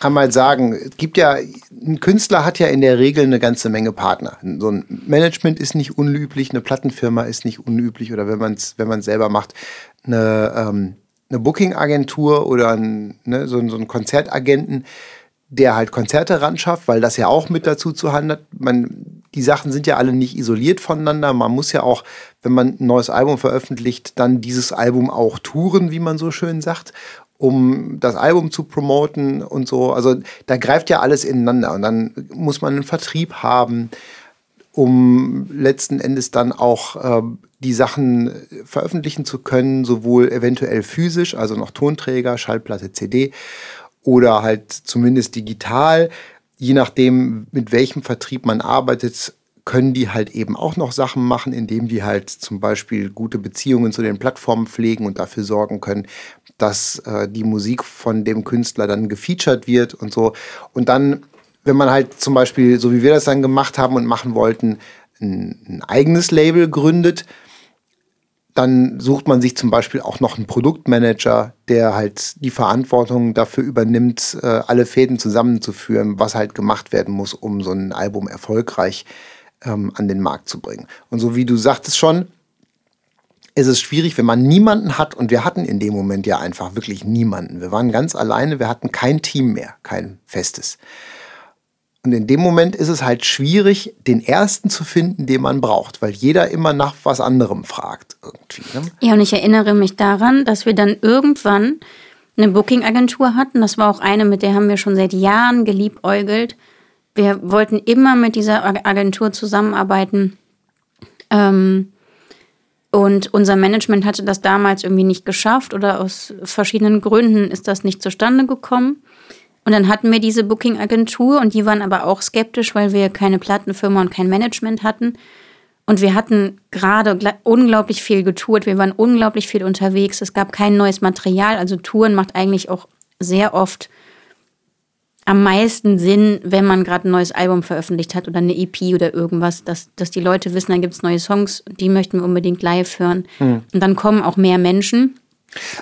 einmal sagen, es gibt ja, ein Künstler hat ja in der Regel eine ganze Menge Partner. So ein Management ist nicht unüblich, eine Plattenfirma ist nicht unüblich oder wenn man es wenn selber macht, eine, ähm, eine Booking-Agentur oder ein, ne, so, so einen Konzertagenten, der halt Konzerte ran schafft, weil das ja auch mit dazu zu handelt. Man, die Sachen sind ja alle nicht isoliert voneinander. Man muss ja auch, wenn man ein neues Album veröffentlicht, dann dieses Album auch touren, wie man so schön sagt, um das Album zu promoten und so. Also da greift ja alles ineinander und dann muss man einen Vertrieb haben um letzten Endes dann auch äh, die Sachen veröffentlichen zu können, sowohl eventuell physisch, also noch Tonträger, Schallplatte, CD oder halt zumindest digital. Je nachdem, mit welchem Vertrieb man arbeitet, können die halt eben auch noch Sachen machen, indem die halt zum Beispiel gute Beziehungen zu den Plattformen pflegen und dafür sorgen können, dass äh, die Musik von dem Künstler dann gefeatured wird und so. Und dann wenn man halt zum Beispiel, so wie wir das dann gemacht haben und machen wollten, ein, ein eigenes Label gründet, dann sucht man sich zum Beispiel auch noch einen Produktmanager, der halt die Verantwortung dafür übernimmt, äh, alle Fäden zusammenzuführen, was halt gemacht werden muss, um so ein Album erfolgreich ähm, an den Markt zu bringen. Und so wie du sagtest schon, ist es schwierig, wenn man niemanden hat. Und wir hatten in dem Moment ja einfach wirklich niemanden. Wir waren ganz alleine, wir hatten kein Team mehr, kein festes. Und in dem Moment ist es halt schwierig, den ersten zu finden, den man braucht, weil jeder immer nach was anderem fragt. Irgendwie,
ne? Ja, und ich erinnere mich daran, dass wir dann irgendwann eine Booking-Agentur hatten. Das war auch eine, mit der haben wir schon seit Jahren geliebäugelt. Wir wollten immer mit dieser Agentur zusammenarbeiten. Ähm, und unser Management hatte das damals irgendwie nicht geschafft oder aus verschiedenen Gründen ist das nicht zustande gekommen. Und dann hatten wir diese Booking-Agentur und die waren aber auch skeptisch, weil wir keine Plattenfirma und kein Management hatten. Und wir hatten gerade unglaublich viel getourt. Wir waren unglaublich viel unterwegs. Es gab kein neues Material. Also Touren macht eigentlich auch sehr oft am meisten Sinn, wenn man gerade ein neues Album veröffentlicht hat oder eine EP oder irgendwas, dass, dass die Leute wissen, dann gibt es neue Songs, die möchten wir unbedingt live hören. Hm. Und dann kommen auch mehr Menschen.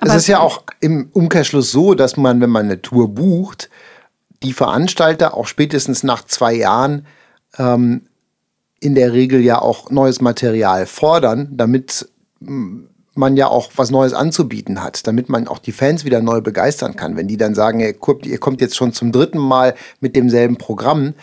Aber es ist ja auch im Umkehrschluss so, dass man, wenn man eine Tour bucht, die Veranstalter auch spätestens nach zwei Jahren ähm, in der Regel ja auch neues Material fordern, damit man ja auch was Neues anzubieten hat, damit man auch die Fans wieder neu begeistern kann. Wenn die dann sagen, ihr kommt jetzt schon zum dritten Mal mit demselben Programm,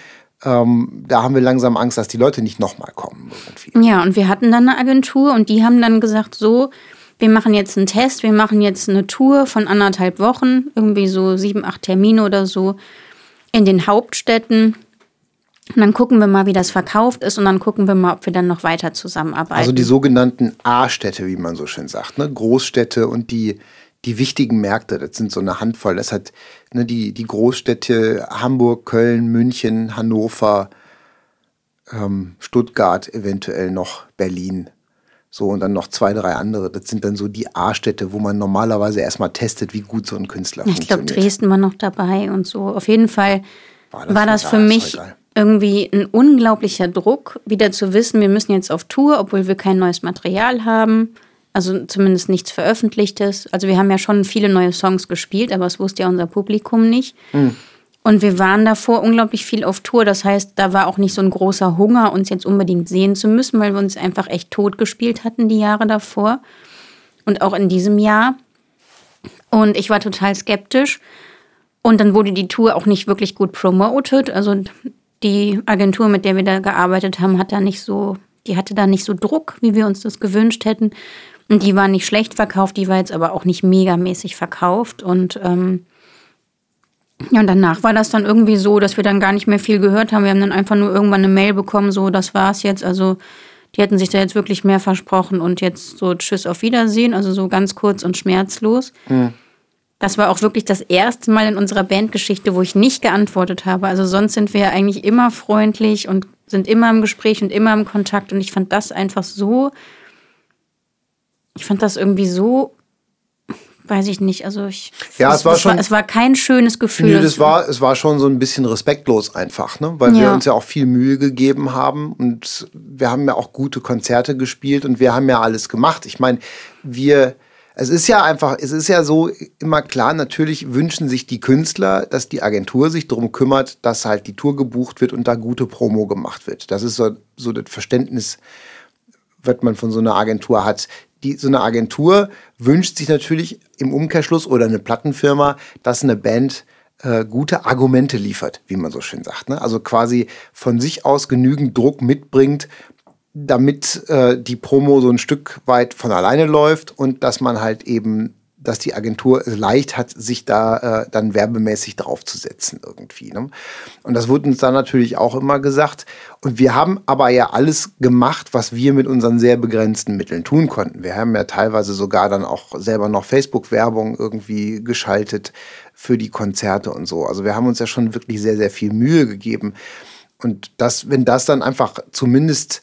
ähm, da haben wir langsam Angst, dass die Leute nicht nochmal kommen.
Irgendwie. Ja, und wir hatten dann eine Agentur und die haben dann gesagt, so, wir machen jetzt einen Test, wir machen jetzt eine Tour von anderthalb Wochen, irgendwie so sieben, acht Termine oder so in den Hauptstädten und dann gucken wir mal, wie das verkauft ist und dann gucken wir mal, ob wir dann noch weiter zusammenarbeiten.
Also die sogenannten A-Städte, wie man so schön sagt, ne? Großstädte und die, die wichtigen Märkte, das sind so eine Handvoll. Das hat ne, die, die Großstädte Hamburg, Köln, München, Hannover, ähm, Stuttgart, eventuell noch Berlin. So, und dann noch zwei, drei andere. Das sind dann so die A-Städte, wo man normalerweise erstmal testet, wie gut so ein Künstler
ich funktioniert. Ich glaube, Dresden war noch dabei und so. Auf jeden Fall war das, war das für mich irgendwie ein unglaublicher Druck, wieder zu wissen, wir müssen jetzt auf Tour, obwohl wir kein neues Material haben. Also zumindest nichts Veröffentlichtes. Also wir haben ja schon viele neue Songs gespielt, aber es wusste ja unser Publikum nicht. Mhm. Und wir waren davor unglaublich viel auf Tour. Das heißt, da war auch nicht so ein großer Hunger, uns jetzt unbedingt sehen zu müssen, weil wir uns einfach echt tot gespielt hatten die Jahre davor. Und auch in diesem Jahr. Und ich war total skeptisch. Und dann wurde die Tour auch nicht wirklich gut promoted. Also die Agentur, mit der wir da gearbeitet haben, hat da nicht so, die hatte da nicht so Druck, wie wir uns das gewünscht hätten. Und die war nicht schlecht verkauft, die war jetzt aber auch nicht megamäßig verkauft. Und ähm, ja, und danach war das dann irgendwie so, dass wir dann gar nicht mehr viel gehört haben. Wir haben dann einfach nur irgendwann eine Mail bekommen, so, das war's jetzt. Also, die hätten sich da jetzt wirklich mehr versprochen und jetzt so Tschüss auf Wiedersehen, also so ganz kurz und schmerzlos. Mhm. Das war auch wirklich das erste Mal in unserer Bandgeschichte, wo ich nicht geantwortet habe. Also sonst sind wir ja eigentlich immer freundlich und sind immer im Gespräch und immer im Kontakt. Und ich fand das einfach so, ich fand das irgendwie so, weiß ich nicht. Also ich,
ja, es, es war schon,
war, es war kein schönes Gefühl.
Nö, das war, es war schon so ein bisschen respektlos einfach, ne? weil ja. wir uns ja auch viel Mühe gegeben haben und wir haben ja auch gute Konzerte gespielt und wir haben ja alles gemacht. Ich meine, wir es ist ja einfach, es ist ja so immer klar, natürlich wünschen sich die Künstler, dass die Agentur sich darum kümmert, dass halt die Tour gebucht wird und da gute Promo gemacht wird. Das ist so, so das Verständnis, was man von so einer Agentur hat. Die, so eine Agentur wünscht sich natürlich im Umkehrschluss oder eine Plattenfirma, dass eine Band äh, gute Argumente liefert, wie man so schön sagt. Ne? Also quasi von sich aus genügend Druck mitbringt, damit äh, die Promo so ein Stück weit von alleine läuft und dass man halt eben, dass die Agentur es leicht hat, sich da äh, dann werbemäßig draufzusetzen irgendwie. Ne? Und das wurde uns dann natürlich auch immer gesagt. Und wir haben aber ja alles gemacht, was wir mit unseren sehr begrenzten Mitteln tun konnten. Wir haben ja teilweise sogar dann auch selber noch Facebook-Werbung irgendwie geschaltet für die Konzerte und so. Also wir haben uns ja schon wirklich sehr, sehr viel Mühe gegeben. Und das, wenn das dann einfach zumindest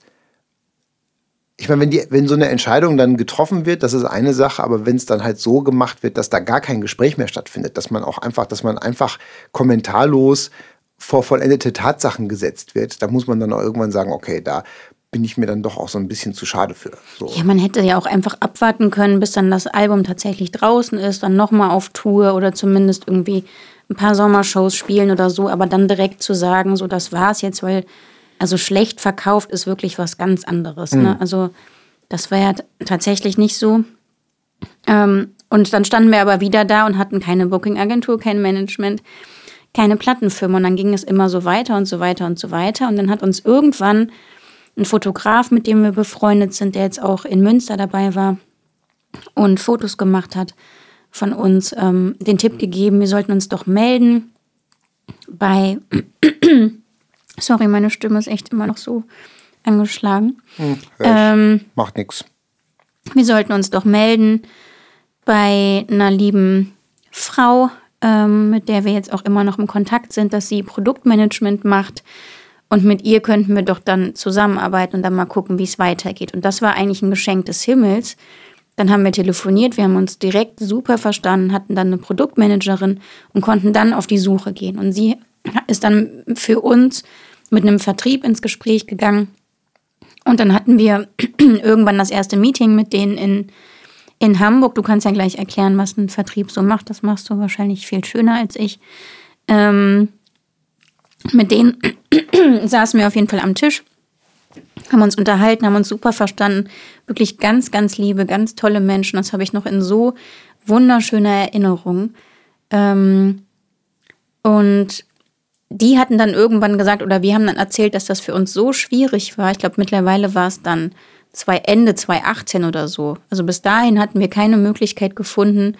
ich meine, wenn, die, wenn so eine Entscheidung dann getroffen wird, das ist eine Sache, aber wenn es dann halt so gemacht wird, dass da gar kein Gespräch mehr stattfindet, dass man auch einfach, dass man einfach kommentarlos vor vollendete Tatsachen gesetzt wird, da muss man dann auch irgendwann sagen, okay, da bin ich mir dann doch auch so ein bisschen zu schade für. So.
Ja, man hätte ja auch einfach abwarten können, bis dann das Album tatsächlich draußen ist, dann nochmal auf Tour oder zumindest irgendwie ein paar Sommershows spielen oder so, aber dann direkt zu sagen, so das war's jetzt, weil also schlecht verkauft ist wirklich was ganz anderes. Mhm. Ne? Also das war ja tatsächlich nicht so. Ähm, und dann standen wir aber wieder da und hatten keine Booking-Agentur, kein Management, keine Plattenfirma. Und dann ging es immer so weiter und so weiter und so weiter. Und dann hat uns irgendwann ein Fotograf, mit dem wir befreundet sind, der jetzt auch in Münster dabei war und Fotos gemacht hat von uns, ähm, den Tipp gegeben, wir sollten uns doch melden bei Sorry, meine Stimme ist echt immer noch so angeschlagen. Hm,
ähm, Macht nichts.
Wir sollten uns doch melden bei einer lieben Frau, ähm, mit der wir jetzt auch immer noch im Kontakt sind, dass sie Produktmanagement macht Und mit ihr könnten wir doch dann zusammenarbeiten und dann mal gucken, wie es weitergeht. Und das war eigentlich ein Geschenk des Himmels. Dann haben wir telefoniert, wir haben uns direkt super verstanden, hatten dann eine Produktmanagerin und konnten dann auf die Suche gehen. Und sie ist dann für uns mit einem Vertrieb ins Gespräch gegangen. Und dann hatten wir irgendwann das erste Meeting mit denen in, in Hamburg. Du kannst ja gleich erklären, was ein Vertrieb so macht. Das machst du wahrscheinlich viel schöner als ich. Ähm, mit denen saßen wir auf jeden Fall am Tisch, haben uns unterhalten, haben uns super verstanden. Wirklich ganz, ganz liebe, ganz tolle Menschen. Das habe ich noch in so wunderschöner Erinnerung. Ähm, und die hatten dann irgendwann gesagt, oder wir haben dann erzählt, dass das für uns so schwierig war. Ich glaube, mittlerweile war es dann zwei, Ende 2018 oder so. Also bis dahin hatten wir keine Möglichkeit gefunden,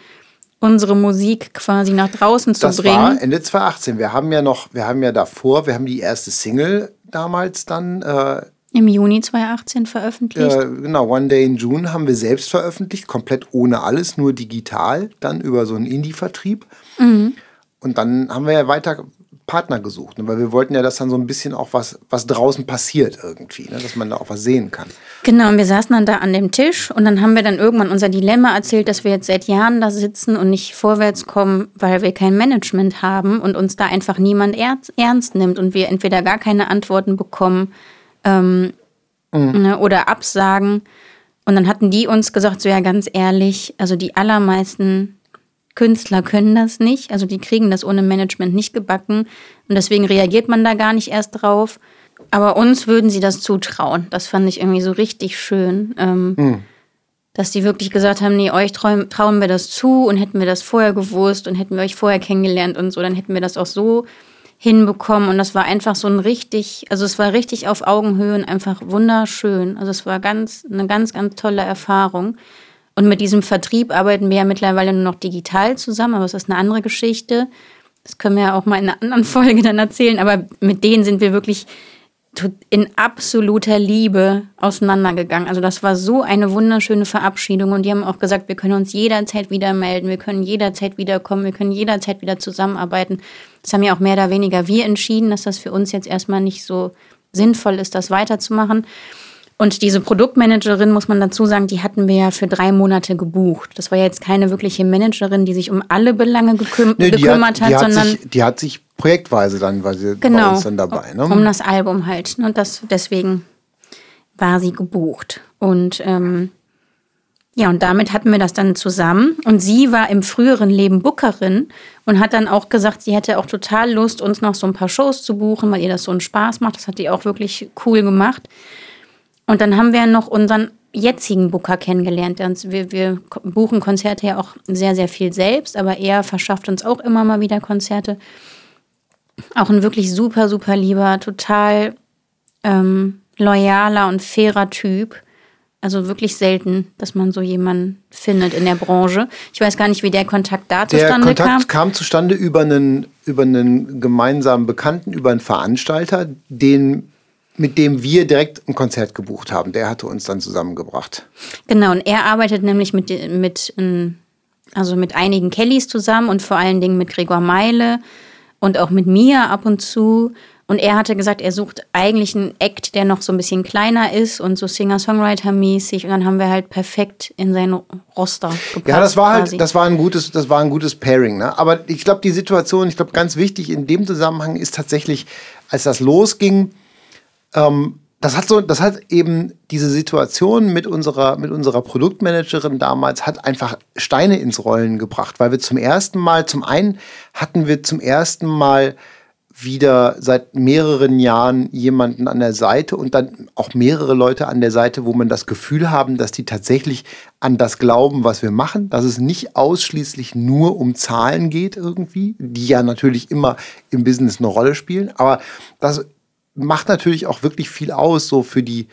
unsere Musik quasi nach draußen zu
das
bringen.
Das war Ende 2018. Wir haben ja noch, wir haben ja davor, wir haben die erste Single damals dann äh,
im Juni 2018 veröffentlicht.
Äh, genau, One Day in June haben wir selbst veröffentlicht, komplett ohne alles, nur digital, dann über so einen Indie-Vertrieb. Mhm. Und dann haben wir ja weiter Partner gesucht, ne? weil wir wollten ja, dass dann so ein bisschen auch was, was draußen passiert irgendwie, ne? dass man da auch was sehen kann.
Genau, und wir saßen dann da an dem Tisch und dann haben wir dann irgendwann unser Dilemma erzählt, dass wir jetzt seit Jahren da sitzen und nicht vorwärts kommen, weil wir kein Management haben und uns da einfach niemand ernst nimmt und wir entweder gar keine Antworten bekommen ähm, mhm. ne, oder absagen. Und dann hatten die uns gesagt, so ja ganz ehrlich, also die allermeisten Künstler können das nicht. Also die kriegen das ohne Management nicht gebacken. Und deswegen reagiert man da gar nicht erst drauf. Aber uns würden sie das zutrauen. Das fand ich irgendwie so richtig schön. Ähm, mhm. Dass die wirklich gesagt haben, nee, euch trauen, trauen wir das zu und hätten wir das vorher gewusst und hätten wir euch vorher kennengelernt und so, dann hätten wir das auch so hinbekommen. Und das war einfach so ein richtig, also es war richtig auf Augenhöhe und einfach wunderschön. Also es war ganz, eine ganz, ganz tolle Erfahrung. Und mit diesem Vertrieb arbeiten wir ja mittlerweile nur noch digital zusammen, aber es ist eine andere Geschichte. Das können wir ja auch mal in einer anderen Folge dann erzählen, aber mit denen sind wir wirklich in absoluter Liebe auseinandergegangen. Also das war so eine wunderschöne Verabschiedung und die haben auch gesagt, wir können uns jederzeit wieder melden, wir können jederzeit wiederkommen, wir können jederzeit wieder zusammenarbeiten. Das haben ja auch mehr oder weniger wir entschieden, dass das für uns jetzt erstmal nicht so sinnvoll ist, das weiterzumachen. Und diese Produktmanagerin, muss man dazu sagen, die hatten wir ja für drei Monate gebucht. Das war ja jetzt keine wirkliche Managerin, die sich um alle Belange geküm nee, gekümmert hat,
hat,
sondern.
Sich, die hat sich projektweise dann, weil sie genau, bei uns dann dabei.
Ne? Um das Album halt. Und das, deswegen war sie gebucht. Und ähm, ja, und damit hatten wir das dann zusammen. Und sie war im früheren Leben Bookerin und hat dann auch gesagt, sie hätte auch total Lust, uns noch so ein paar Shows zu buchen, weil ihr das so einen Spaß macht. Das hat die auch wirklich cool gemacht. Und dann haben wir noch unseren jetzigen Booker kennengelernt. Wir, wir buchen Konzerte ja auch sehr, sehr viel selbst, aber er verschafft uns auch immer mal wieder Konzerte. Auch ein wirklich super, super lieber, total ähm, loyaler und fairer Typ. Also wirklich selten, dass man so jemanden findet in der Branche. Ich weiß gar nicht, wie der Kontakt da zustande
der Kontakt
kam.
kam zustande über einen, über einen gemeinsamen Bekannten, über einen Veranstalter, den mit dem wir direkt ein Konzert gebucht haben. Der hatte uns dann zusammengebracht.
Genau, und er arbeitet nämlich mit, mit, also mit einigen Kellys zusammen und vor allen Dingen mit Gregor Meile und auch mit mir ab und zu. Und er hatte gesagt, er sucht eigentlich einen Act, der noch so ein bisschen kleiner ist und so Singer-Songwriter-mäßig. Und dann haben wir halt perfekt in sein Roster
gepasst. Ja, das war halt, quasi. halt, das war ein gutes, das war ein gutes Pairing. Ne? Aber ich glaube, die Situation, ich glaube, ganz wichtig in dem Zusammenhang ist tatsächlich, als das losging, ähm, das hat so, das hat eben diese Situation mit unserer, mit unserer Produktmanagerin damals hat einfach Steine ins Rollen gebracht, weil wir zum ersten Mal, zum einen hatten wir zum ersten Mal wieder seit mehreren Jahren jemanden an der Seite und dann auch mehrere Leute an der Seite, wo man das Gefühl haben, dass die tatsächlich an das glauben, was wir machen, dass es nicht ausschließlich nur um Zahlen geht irgendwie, die ja natürlich immer im Business eine Rolle spielen, aber dass macht natürlich auch wirklich viel aus, so für die,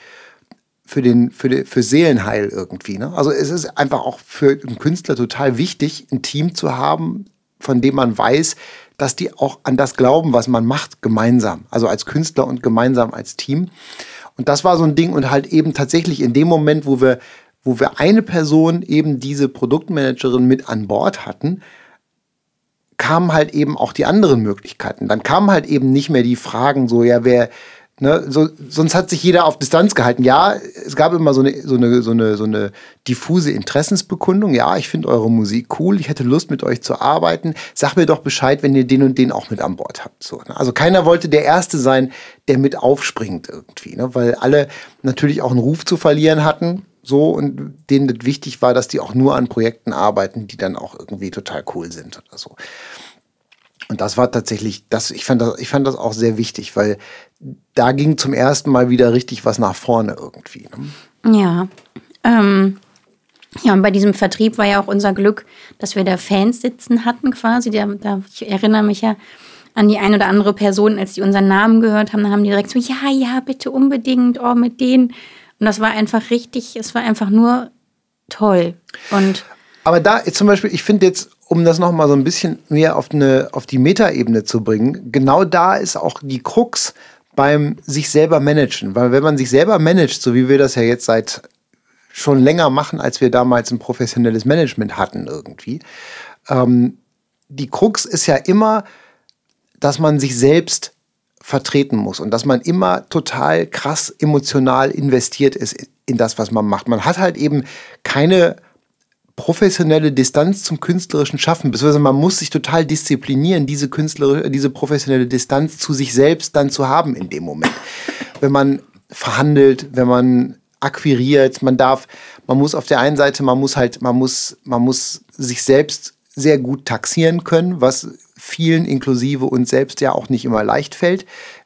für den, für, die, für Seelenheil irgendwie. Ne? Also es ist einfach auch für einen Künstler total wichtig, ein Team zu haben, von dem man weiß, dass die auch an das glauben, was man macht, gemeinsam. Also als Künstler und gemeinsam als Team. Und das war so ein Ding und halt eben tatsächlich in dem Moment, wo wir, wo wir eine Person eben diese Produktmanagerin mit an Bord hatten, kamen halt eben auch die anderen Möglichkeiten. Dann kamen halt eben nicht mehr die Fragen so, ja, wer, Ne, so, sonst hat sich jeder auf Distanz gehalten. Ja, es gab immer so eine, so eine, so eine, so eine diffuse Interessensbekundung. Ja, ich finde eure Musik cool, ich hätte Lust, mit euch zu arbeiten. Sag mir doch Bescheid, wenn ihr den und den auch mit an Bord habt. So, ne? Also keiner wollte der Erste sein, der mit aufspringt irgendwie, ne? weil alle natürlich auch einen Ruf zu verlieren hatten. So, und denen wichtig war, dass die auch nur an Projekten arbeiten, die dann auch irgendwie total cool sind oder so. Und das war tatsächlich, das, ich, fand das, ich fand das auch sehr wichtig, weil da ging zum ersten Mal wieder richtig was nach vorne irgendwie.
Ne? Ja. Ähm, ja, und bei diesem Vertrieb war ja auch unser Glück, dass wir da Fans sitzen hatten quasi. Da, da, ich erinnere mich ja an die eine oder andere Person, als die unseren Namen gehört haben, dann haben die direkt so, ja, ja, bitte unbedingt, oh, mit denen. Und das war einfach richtig, es war einfach nur toll. Und
aber da zum Beispiel, ich finde jetzt, um das nochmal so ein bisschen mehr auf, eine, auf die Metaebene zu bringen, genau da ist auch die Krux beim sich selber managen. Weil wenn man sich selber managt, so wie wir das ja jetzt seit schon länger machen, als wir damals ein professionelles Management hatten irgendwie, ähm, die Krux ist ja immer, dass man sich selbst vertreten muss und dass man immer total krass emotional investiert ist in das, was man macht. Man hat halt eben keine professionelle Distanz zum künstlerischen Schaffen, beziehungsweise man muss sich total disziplinieren, diese künstlerische, diese professionelle Distanz zu sich selbst dann zu haben in dem Moment. Wenn man verhandelt, wenn man akquiriert, man darf, man muss auf der einen Seite, man muss halt, man muss, man muss sich selbst sehr gut taxieren können, was vielen inklusive uns selbst ja auch nicht immer leicht fällt,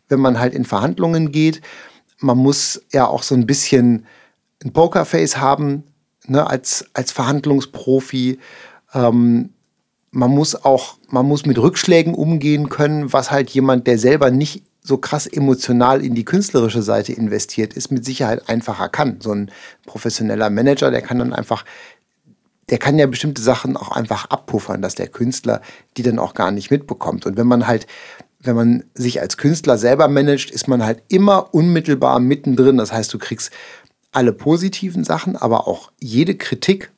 wenn man halt in Verhandlungen geht. Man muss ja auch so ein bisschen ein Pokerface haben, ne, als, als Verhandlungsprofi. Ähm, man muss auch, man muss mit Rückschlägen umgehen können, was halt jemand, der selber nicht so krass emotional in die künstlerische Seite investiert ist, mit Sicherheit einfacher kann. So ein professioneller Manager, der kann dann einfach, der kann ja bestimmte Sachen auch einfach abpuffern, dass der Künstler die dann auch gar nicht mitbekommt. Und wenn man halt, wenn man sich als Künstler selber managt, ist man halt immer unmittelbar mittendrin. Das heißt, du kriegst alle positiven Sachen, aber auch jede Kritik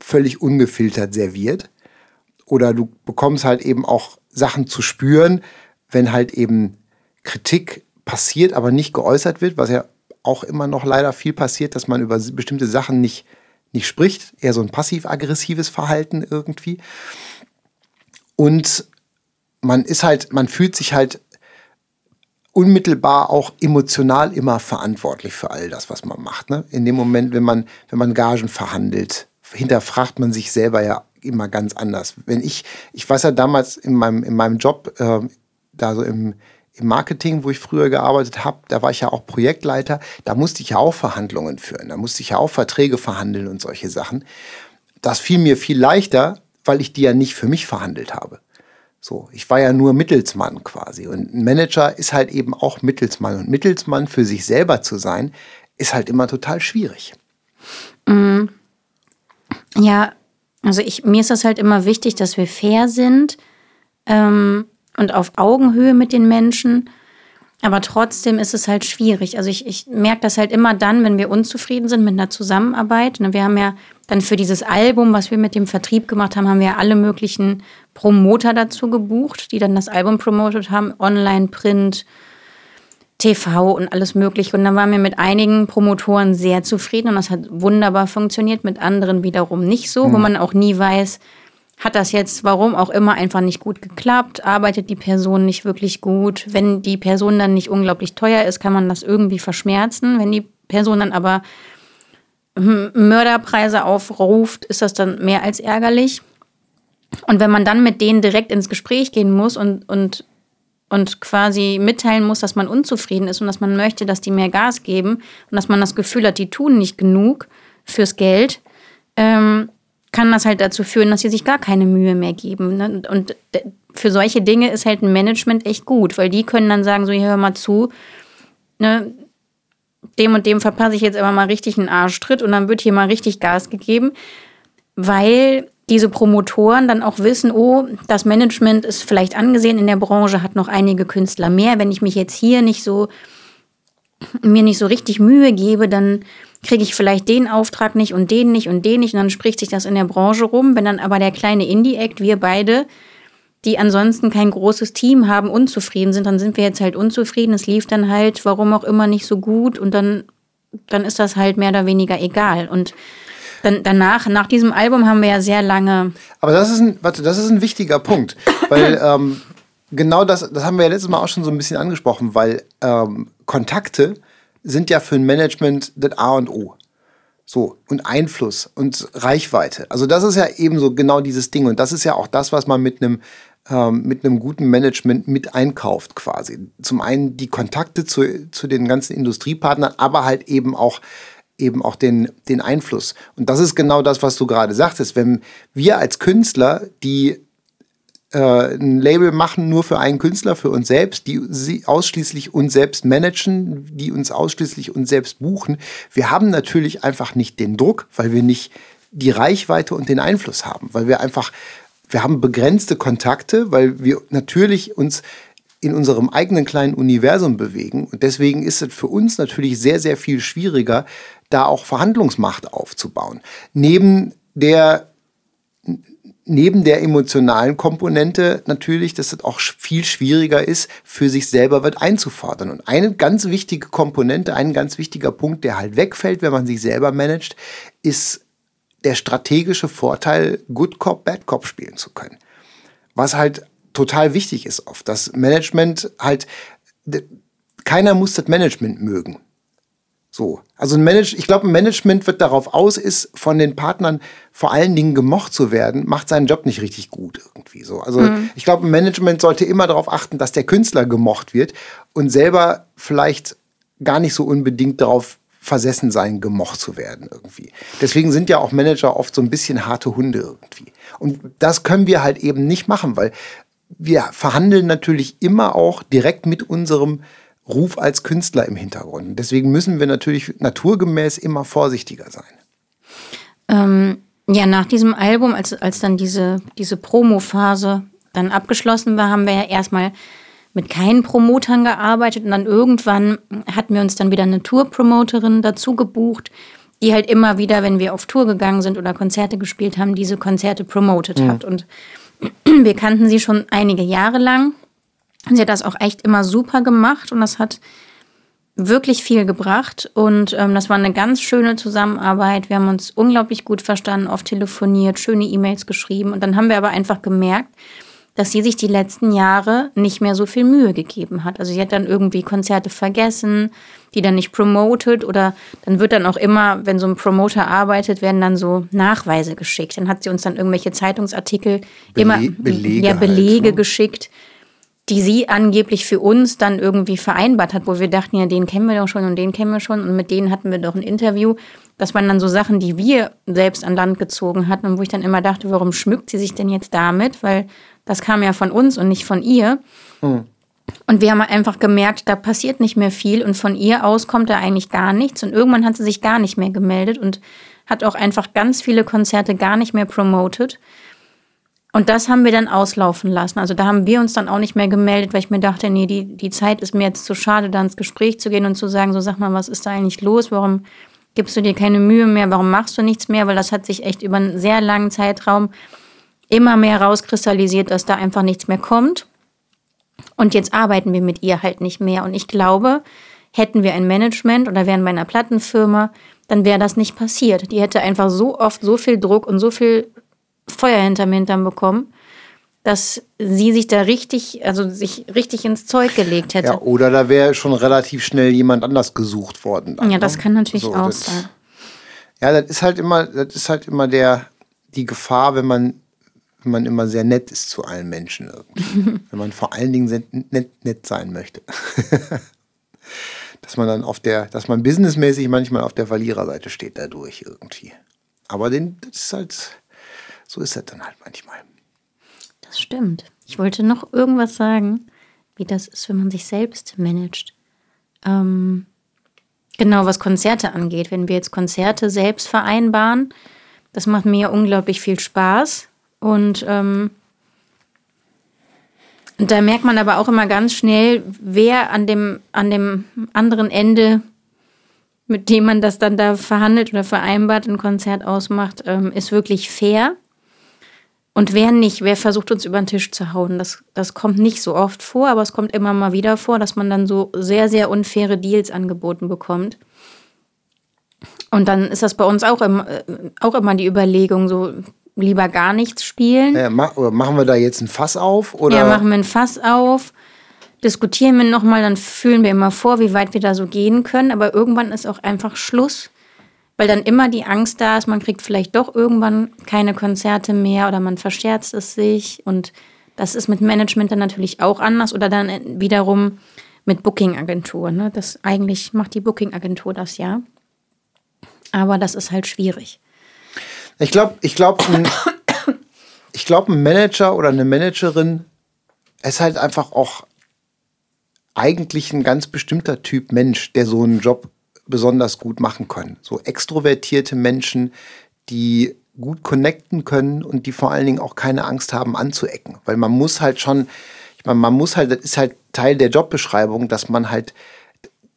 völlig ungefiltert serviert. Oder du bekommst halt eben auch Sachen zu spüren, wenn halt eben Kritik passiert, aber nicht geäußert wird, was ja auch immer noch leider viel passiert, dass man über bestimmte Sachen nicht, nicht spricht, eher so ein passiv-aggressives Verhalten irgendwie. Und man ist halt, man fühlt sich halt unmittelbar auch emotional immer verantwortlich für all das, was man macht. Ne? In dem Moment, wenn man, wenn man Gagen verhandelt, hinterfragt man sich selber ja immer ganz anders. Wenn ich, ich weiß ja damals in meinem, in meinem Job, äh, da so im, im Marketing, wo ich früher gearbeitet habe, da war ich ja auch Projektleiter, da musste ich ja auch Verhandlungen führen, da musste ich ja auch Verträge verhandeln und solche Sachen. Das fiel mir viel leichter, weil ich die ja nicht für mich verhandelt habe. So, ich war ja nur Mittelsmann quasi. Und ein Manager ist halt eben auch Mittelsmann. Und Mittelsmann für sich selber zu sein, ist halt immer total schwierig.
Mm. Ja, also ich, mir ist das halt immer wichtig, dass wir fair sind ähm, und auf Augenhöhe mit den Menschen. Aber trotzdem ist es halt schwierig. Also ich, ich merke das halt immer dann, wenn wir unzufrieden sind mit einer Zusammenarbeit. Ne, wir haben ja dann für dieses Album, was wir mit dem Vertrieb gemacht haben, haben wir alle möglichen Promoter dazu gebucht, die dann das Album promotet haben, online, Print, TV und alles mögliche. Und dann waren wir mit einigen Promotoren sehr zufrieden und das hat wunderbar funktioniert, mit anderen wiederum nicht so, mhm. wo man auch nie weiß, hat das jetzt, warum auch immer, einfach nicht gut geklappt, arbeitet die Person nicht wirklich gut. Wenn die Person dann nicht unglaublich teuer ist, kann man das irgendwie verschmerzen. Wenn die Person dann aber Mörderpreise aufruft, ist das dann mehr als ärgerlich. Und wenn man dann mit denen direkt ins Gespräch gehen muss und, und, und quasi mitteilen muss, dass man unzufrieden ist und dass man möchte, dass die mehr Gas geben und dass man das Gefühl hat, die tun nicht genug fürs Geld, ähm, kann das halt dazu führen, dass sie sich gar keine Mühe mehr geben. Ne? Und für solche Dinge ist halt ein Management echt gut, weil die können dann sagen, so, hier hör mal zu, ne, dem und dem verpasse ich jetzt immer mal richtig einen Arschtritt und dann wird hier mal richtig Gas gegeben, weil diese Promotoren dann auch wissen, oh, das Management ist vielleicht angesehen in der Branche, hat noch einige Künstler mehr. Wenn ich mich jetzt hier nicht so, mir nicht so richtig Mühe gebe, dann kriege ich vielleicht den Auftrag nicht und den nicht und den nicht und dann spricht sich das in der Branche rum. Wenn dann aber der kleine Indie-Act, wir beide, die ansonsten kein großes Team haben, unzufrieden sind. Dann sind wir jetzt halt unzufrieden. Es lief dann halt, warum auch immer, nicht so gut. Und dann, dann ist das halt mehr oder weniger egal. Und dann, danach, nach diesem Album haben wir ja sehr lange.
Aber das ist ein, warte, das ist ein wichtiger Punkt. Weil ähm, genau das, das haben wir ja letztes Mal auch schon so ein bisschen angesprochen, weil ähm, Kontakte sind ja für ein Management das A und O. So, und Einfluss und Reichweite. Also das ist ja eben so genau dieses Ding. Und das ist ja auch das, was man mit einem ähm, mit einem guten Management mit einkauft quasi. Zum einen die Kontakte zu, zu den ganzen Industriepartnern, aber halt eben auch eben auch den, den Einfluss. Und das ist genau das, was du gerade sagtest. Wenn wir als Künstler, die äh, ein Label machen nur für einen Künstler, für uns selbst, die sie ausschließlich uns selbst managen, die uns ausschließlich uns selbst buchen. Wir haben natürlich einfach nicht den Druck, weil wir nicht die Reichweite und den Einfluss haben, weil wir einfach, wir haben begrenzte Kontakte, weil wir natürlich uns in unserem eigenen kleinen Universum bewegen. Und deswegen ist es für uns natürlich sehr, sehr viel schwieriger, da auch Verhandlungsmacht aufzubauen. Neben der neben der emotionalen Komponente natürlich, dass es auch viel schwieriger ist, für sich selber wird einzufordern. Und eine ganz wichtige Komponente, ein ganz wichtiger Punkt, der halt wegfällt, wenn man sich selber managt, ist der strategische Vorteil, Good Cop, Bad Cop spielen zu können. Was halt total wichtig ist oft. Das Management halt, keiner muss das Management mögen. So. Also ein Manage ich glaube, ein Management wird darauf aus, ist von den Partnern vor allen Dingen gemocht zu werden, macht seinen Job nicht richtig gut irgendwie so. Also mhm. ich glaube, ein Management sollte immer darauf achten, dass der Künstler gemocht wird und selber vielleicht gar nicht so unbedingt darauf versessen sein, gemocht zu werden irgendwie. Deswegen sind ja auch Manager oft so ein bisschen harte Hunde irgendwie. Und das können wir halt eben nicht machen, weil wir verhandeln natürlich immer auch direkt mit unserem Ruf als Künstler im Hintergrund. Deswegen müssen wir natürlich naturgemäß immer vorsichtiger sein.
Ähm, ja, nach diesem Album, als, als dann diese, diese Promo-Phase dann abgeschlossen war, haben wir ja erstmal mit keinen Promotern gearbeitet und dann irgendwann hatten wir uns dann wieder eine Tour-Promoterin dazu gebucht, die halt immer wieder, wenn wir auf Tour gegangen sind oder Konzerte gespielt haben, diese Konzerte promotet mhm. hat. Und wir kannten sie schon einige Jahre lang Sie hat das auch echt immer super gemacht und das hat wirklich viel gebracht. Und ähm, das war eine ganz schöne Zusammenarbeit. Wir haben uns unglaublich gut verstanden, oft telefoniert, schöne E-Mails geschrieben. Und dann haben wir aber einfach gemerkt, dass sie sich die letzten Jahre nicht mehr so viel Mühe gegeben hat. Also sie hat dann irgendwie Konzerte vergessen, die dann nicht promotet oder dann wird dann auch immer, wenn so ein Promoter arbeitet, werden dann so Nachweise geschickt. Dann hat sie uns dann irgendwelche Zeitungsartikel
Bele
immer
Belege,
ja, Belege
halt, ne?
geschickt die sie angeblich für uns dann irgendwie vereinbart hat, wo wir dachten, ja, den kennen wir doch schon und den kennen wir schon und mit denen hatten wir doch ein Interview. Das waren dann so Sachen, die wir selbst an Land gezogen hatten und wo ich dann immer dachte, warum schmückt sie sich denn jetzt damit? Weil das kam ja von uns und nicht von ihr. Mhm. Und wir haben einfach gemerkt, da passiert nicht mehr viel und von ihr aus kommt da eigentlich gar nichts. Und irgendwann hat sie sich gar nicht mehr gemeldet und hat auch einfach ganz viele Konzerte gar nicht mehr promotet. Und das haben wir dann auslaufen lassen. Also da haben wir uns dann auch nicht mehr gemeldet, weil ich mir dachte, nee, die, die Zeit ist mir jetzt zu schade, da ins Gespräch zu gehen und zu sagen, so sag mal, was ist da eigentlich los? Warum gibst du dir keine Mühe mehr? Warum machst du nichts mehr? Weil das hat sich echt über einen sehr langen Zeitraum immer mehr rauskristallisiert, dass da einfach nichts mehr kommt. Und jetzt arbeiten wir mit ihr halt nicht mehr. Und ich glaube, hätten wir ein Management oder wären bei einer Plattenfirma, dann wäre das nicht passiert. Die hätte einfach so oft so viel Druck und so viel Feuer hinterm Hintern bekommen, dass sie sich da richtig, also sich richtig ins Zeug gelegt hätte.
Ja, oder da wäre schon relativ schnell jemand anders gesucht worden.
Dann, ja, das ne? kann natürlich so, auch das, sein.
Ja, das ist halt immer, das ist halt immer der, die Gefahr, wenn man, wenn man immer sehr nett ist zu allen Menschen. wenn man vor allen Dingen nett, nett sein möchte. dass man dann auf der, dass man businessmäßig manchmal auf der Verliererseite steht dadurch irgendwie. Aber den, das ist halt, so ist das dann halt manchmal.
Das stimmt. Ich wollte noch irgendwas sagen, wie das ist, wenn man sich selbst managt. Ähm, genau, was Konzerte angeht. Wenn wir jetzt Konzerte selbst vereinbaren, das macht mir unglaublich viel Spaß. Und ähm, da merkt man aber auch immer ganz schnell, wer an dem, an dem anderen Ende, mit dem man das dann da verhandelt oder vereinbart, ein Konzert ausmacht, ähm, ist wirklich fair Und wer nicht, wer versucht uns über den Tisch zu hauen? Das, das kommt nicht so oft vor, aber es kommt immer mal wieder vor, dass man dann so sehr, sehr unfaire Deals angeboten bekommt. Und dann ist das bei uns auch, im, äh, auch immer die Überlegung, so lieber gar nichts spielen.
Ja, mach, machen wir da jetzt ein Fass auf? Oder?
Ja, machen wir ein Fass auf, diskutieren wir nochmal, dann fühlen wir immer vor, wie weit wir da so gehen können. Aber irgendwann ist auch einfach Schluss weil dann immer die Angst da ist, man kriegt vielleicht doch irgendwann keine Konzerte mehr oder man verscherzt es sich und das ist mit Management dann natürlich auch anders oder dann wiederum mit Booking-Agentur. Ne? Das eigentlich macht die Booking-Agentur das ja, aber das ist halt schwierig.
Ich glaube, ich glaube, ich glaube, ein Manager oder eine Managerin ist halt einfach auch eigentlich ein ganz bestimmter Typ Mensch, der so einen Job besonders gut machen können. So extrovertierte Menschen, die gut connecten können und die vor allen Dingen auch keine Angst haben anzuecken. Weil man muss halt schon, ich meine, man muss halt, das ist halt Teil der Jobbeschreibung, dass man halt,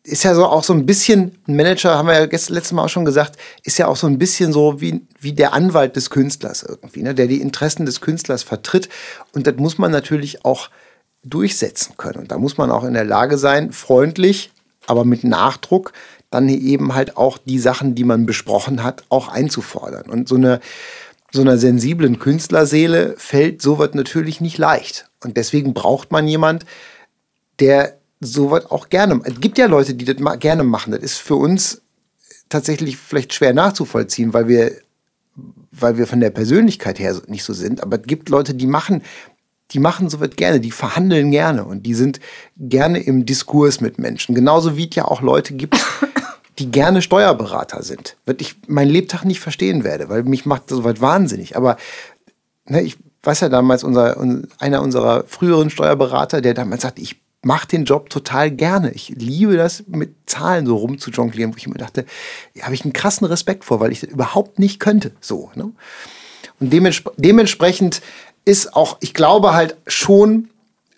ist ja so auch so ein bisschen, ein Manager, haben wir ja gestern, letztes Mal auch schon gesagt, ist ja auch so ein bisschen so wie, wie der Anwalt des Künstlers irgendwie, ne, der die Interessen des Künstlers vertritt. Und das muss man natürlich auch durchsetzen können. Und da muss man auch in der Lage sein, freundlich, aber mit Nachdruck dann eben halt auch die Sachen, die man besprochen hat, auch einzufordern. Und so eine so einer sensiblen Künstlerseele fällt sowas natürlich nicht leicht. Und deswegen braucht man jemand, der sowas auch gerne. Es gibt ja Leute, die das gerne machen. Das ist für uns tatsächlich vielleicht schwer nachzuvollziehen, weil wir, weil wir von der Persönlichkeit her nicht so sind. Aber es gibt Leute, die machen, die machen sowas gerne, die verhandeln gerne und die sind gerne im Diskurs mit Menschen. Genauso wie es ja auch Leute gibt, die gerne Steuerberater sind. Was ich mein Lebtag nicht verstehen werde, weil mich macht das soweit wahnsinnig. Aber ne, ich weiß ja damals, unser, einer unserer früheren Steuerberater, der damals sagte, ich mache den Job total gerne. Ich liebe das, mit Zahlen so rumzujonglieren, wo ich mir dachte, ja, habe ich einen krassen Respekt vor, weil ich das überhaupt nicht könnte. So. Ne? Und dementsp dementsprechend ist auch, ich glaube halt schon,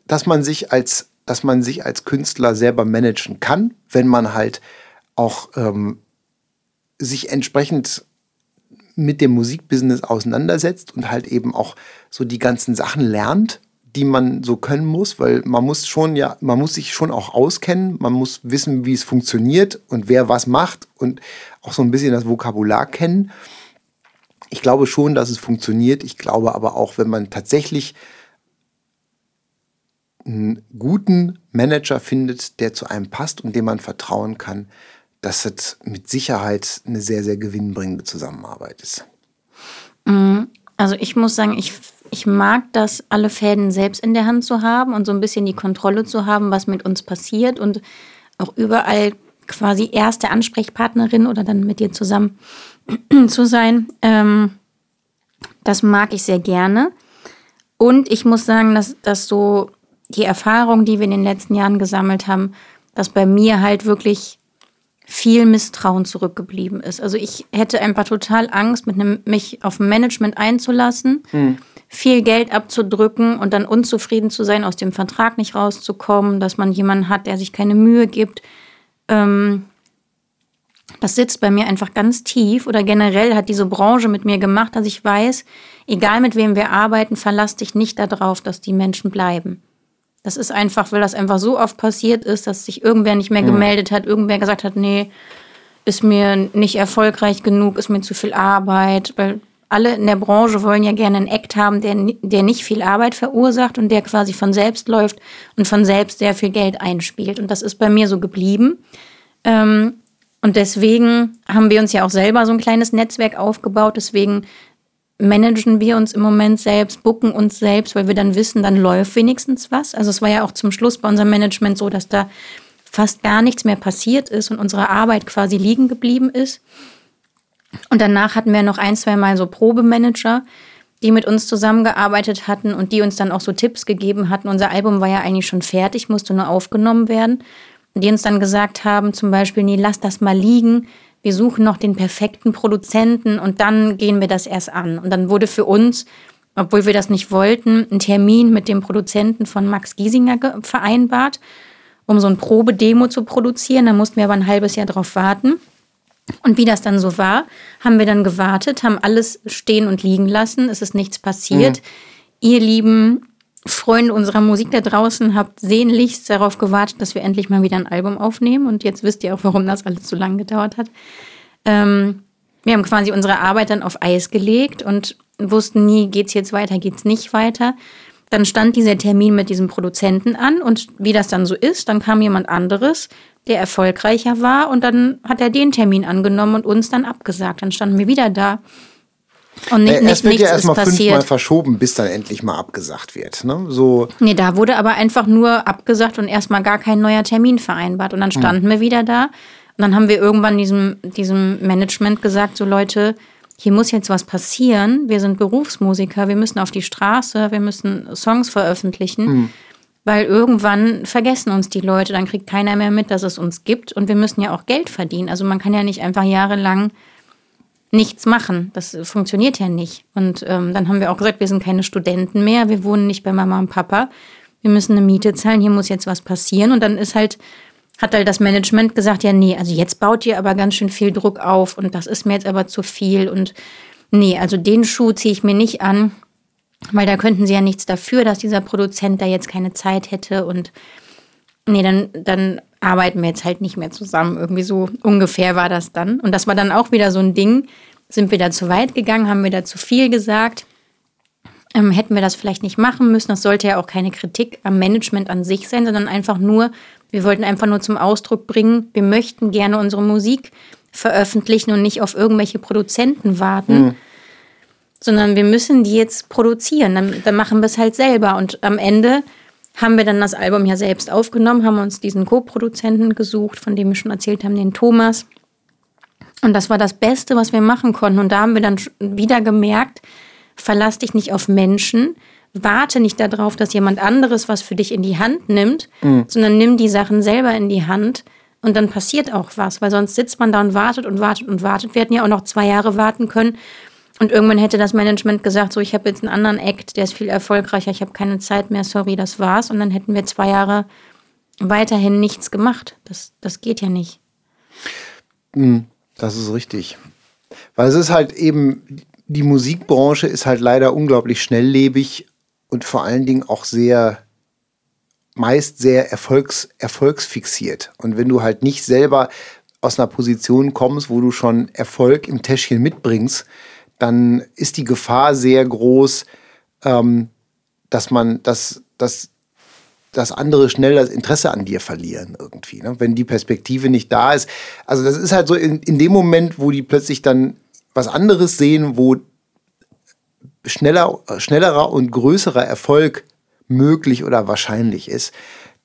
dass man sich als, dass man sich als Künstler selber managen kann, wenn man halt auch ähm, sich entsprechend mit dem Musikbusiness auseinandersetzt und halt eben auch so die ganzen Sachen lernt, die man so können muss, weil man muss schon ja, man muss sich schon auch auskennen, man muss wissen, wie es funktioniert und wer was macht und auch so ein bisschen das Vokabular kennen. Ich glaube schon, dass es funktioniert. Ich glaube aber auch, wenn man tatsächlich einen guten Manager findet, der zu einem passt und dem man vertrauen kann, dass das mit Sicherheit eine sehr, sehr gewinnbringende Zusammenarbeit ist.
Mm, also ich muss sagen, ich, ich mag das, alle Fäden selbst in der Hand zu haben und so ein bisschen die Kontrolle zu haben, was mit uns passiert und auch überall quasi erste Ansprechpartnerin oder dann mit dir zusammen zu sein. Ähm, das mag ich sehr gerne. Und ich muss sagen, dass, dass so die Erfahrung, die wir in den letzten Jahren gesammelt haben, dass bei mir halt wirklich viel Misstrauen zurückgeblieben ist. Also ich hätte einfach total Angst, mit einem, mich auf Management einzulassen, hm. viel Geld abzudrücken und dann unzufrieden zu sein, aus dem Vertrag nicht rauszukommen, dass man jemanden hat, der sich keine Mühe gibt. Ähm, das sitzt bei mir einfach ganz tief oder generell hat diese Branche mit mir gemacht, dass ich weiß, egal mit wem wir arbeiten, verlass dich nicht darauf, dass die Menschen bleiben. Das ist einfach, weil das einfach so oft passiert ist, dass sich irgendwer nicht mehr gemeldet hat, irgendwer gesagt hat, nee, ist mir nicht erfolgreich genug, ist mir zu viel Arbeit, weil alle in der Branche wollen ja gerne einen Act haben, der, der nicht viel Arbeit verursacht und der quasi von selbst läuft und von selbst sehr viel Geld einspielt. Und das ist bei mir so geblieben. Ähm, und deswegen haben wir uns ja auch selber so ein kleines Netzwerk aufgebaut. Deswegen managen wir uns im Moment selbst, bucken uns selbst, weil wir dann wissen, dann läuft wenigstens was. Also es war ja auch zum Schluss bei unserem Management so, dass da fast gar nichts mehr passiert ist und unsere Arbeit quasi liegen geblieben ist. Und danach hatten wir noch ein, zwei Mal so Probemanager, die mit uns zusammengearbeitet hatten und die uns dann auch so Tipps gegeben hatten. Unser Album war ja eigentlich schon fertig, musste nur aufgenommen werden. Und die uns dann gesagt haben, zum Beispiel, nee, lass das mal liegen wir suchen noch den perfekten Produzenten und dann gehen wir das erst an. Und dann wurde für uns, obwohl wir das nicht wollten, ein Termin mit dem Produzenten von Max Giesinger vereinbart, um so ein Probedemo zu produzieren. Da mussten wir aber ein halbes Jahr drauf warten. Und wie das dann so war, haben wir dann gewartet, haben alles stehen und liegen lassen. Es ist nichts passiert. Mhm. Ihr lieben Freunde unserer Musik da draußen habt sehnlichst darauf gewartet, dass wir endlich mal wieder ein Album aufnehmen. Und jetzt wisst ihr auch, warum das alles so lange gedauert hat. Ähm, wir haben quasi unsere Arbeit dann auf Eis gelegt und wussten nie, geht's jetzt weiter, geht's nicht weiter. Dann stand dieser Termin mit diesem Produzenten an und wie das dann so ist, dann kam jemand anderes, der erfolgreicher war und dann hat er den Termin angenommen und uns dann abgesagt. Dann standen wir wieder da.
Und nicht, äh, nicht, es wird ja erstmal fünfmal verschoben, bis dann endlich mal abgesagt wird. Ne? So.
Nee, da wurde aber einfach nur abgesagt und erstmal gar kein neuer Termin vereinbart. Und dann hm. standen hm. wir wieder da. Und dann haben wir irgendwann diesem, diesem Management gesagt, so Leute, hier muss jetzt was passieren. Wir sind Berufsmusiker, wir müssen auf die Straße, wir müssen Songs veröffentlichen. Hm. Weil irgendwann vergessen uns die Leute, dann kriegt keiner mehr mit, dass es uns gibt. Und wir müssen ja auch Geld verdienen. Also man kann ja nicht einfach jahrelang nichts machen. Das funktioniert ja nicht. Und ähm, dann haben wir auch gesagt, wir sind keine Studenten mehr, wir wohnen nicht bei Mama und Papa. Wir müssen eine Miete zahlen, hier muss jetzt was passieren. Und dann ist halt, hat halt das Management gesagt, ja, nee, also jetzt baut ihr aber ganz schön viel Druck auf und das ist mir jetzt aber zu viel. Und nee, also den Schuh ziehe ich mir nicht an. Weil da könnten sie ja nichts dafür, dass dieser Produzent da jetzt keine Zeit hätte und nee, dann, dann arbeiten wir jetzt halt nicht mehr zusammen. Irgendwie so ungefähr war das dann. Und das war dann auch wieder so ein Ding. Sind wir da zu weit gegangen? Haben wir da zu viel gesagt? Ähm, hätten wir das vielleicht nicht machen müssen? Das sollte ja auch keine Kritik am Management an sich sein, sondern einfach nur, wir wollten einfach nur zum Ausdruck bringen, wir möchten gerne unsere Musik veröffentlichen und nicht auf irgendwelche Produzenten warten. Mhm sondern wir müssen die jetzt produzieren. Dann, dann machen wir es halt selber. Und am Ende haben wir dann das Album ja selbst aufgenommen, haben uns diesen Co-Produzenten gesucht, von dem wir schon erzählt haben, den Thomas. Und das war das Beste, was wir machen konnten. Und da haben wir dann wieder gemerkt, verlass dich nicht auf Menschen, warte nicht darauf, dass jemand anderes was für dich in die Hand nimmt, mhm. sondern nimm die Sachen selber in die Hand und dann passiert auch was, weil sonst sitzt man da und wartet und wartet und wartet. Wir hätten ja auch noch zwei Jahre warten können und irgendwann hätte das Management gesagt, so ich habe jetzt einen anderen Act, der ist viel erfolgreicher, ich habe keine Zeit mehr, sorry, das war's. Und dann hätten wir zwei Jahre weiterhin nichts gemacht. Das, das geht ja nicht.
Hm, das ist richtig. Weil es ist halt eben, die Musikbranche ist halt leider unglaublich schnelllebig und vor allen Dingen auch sehr, meist sehr erfolgs, erfolgsfixiert. Und wenn du halt nicht selber aus einer Position kommst, wo du schon Erfolg im Täschchen mitbringst, dann ist die Gefahr sehr groß, ähm, dass man, dass, dass, dass andere schnell das Interesse an dir verlieren irgendwie, ne? wenn die Perspektive nicht da ist. Also das ist halt so in, in dem Moment, wo die plötzlich dann was anderes sehen, wo schneller, schnellerer und größerer Erfolg möglich oder wahrscheinlich ist,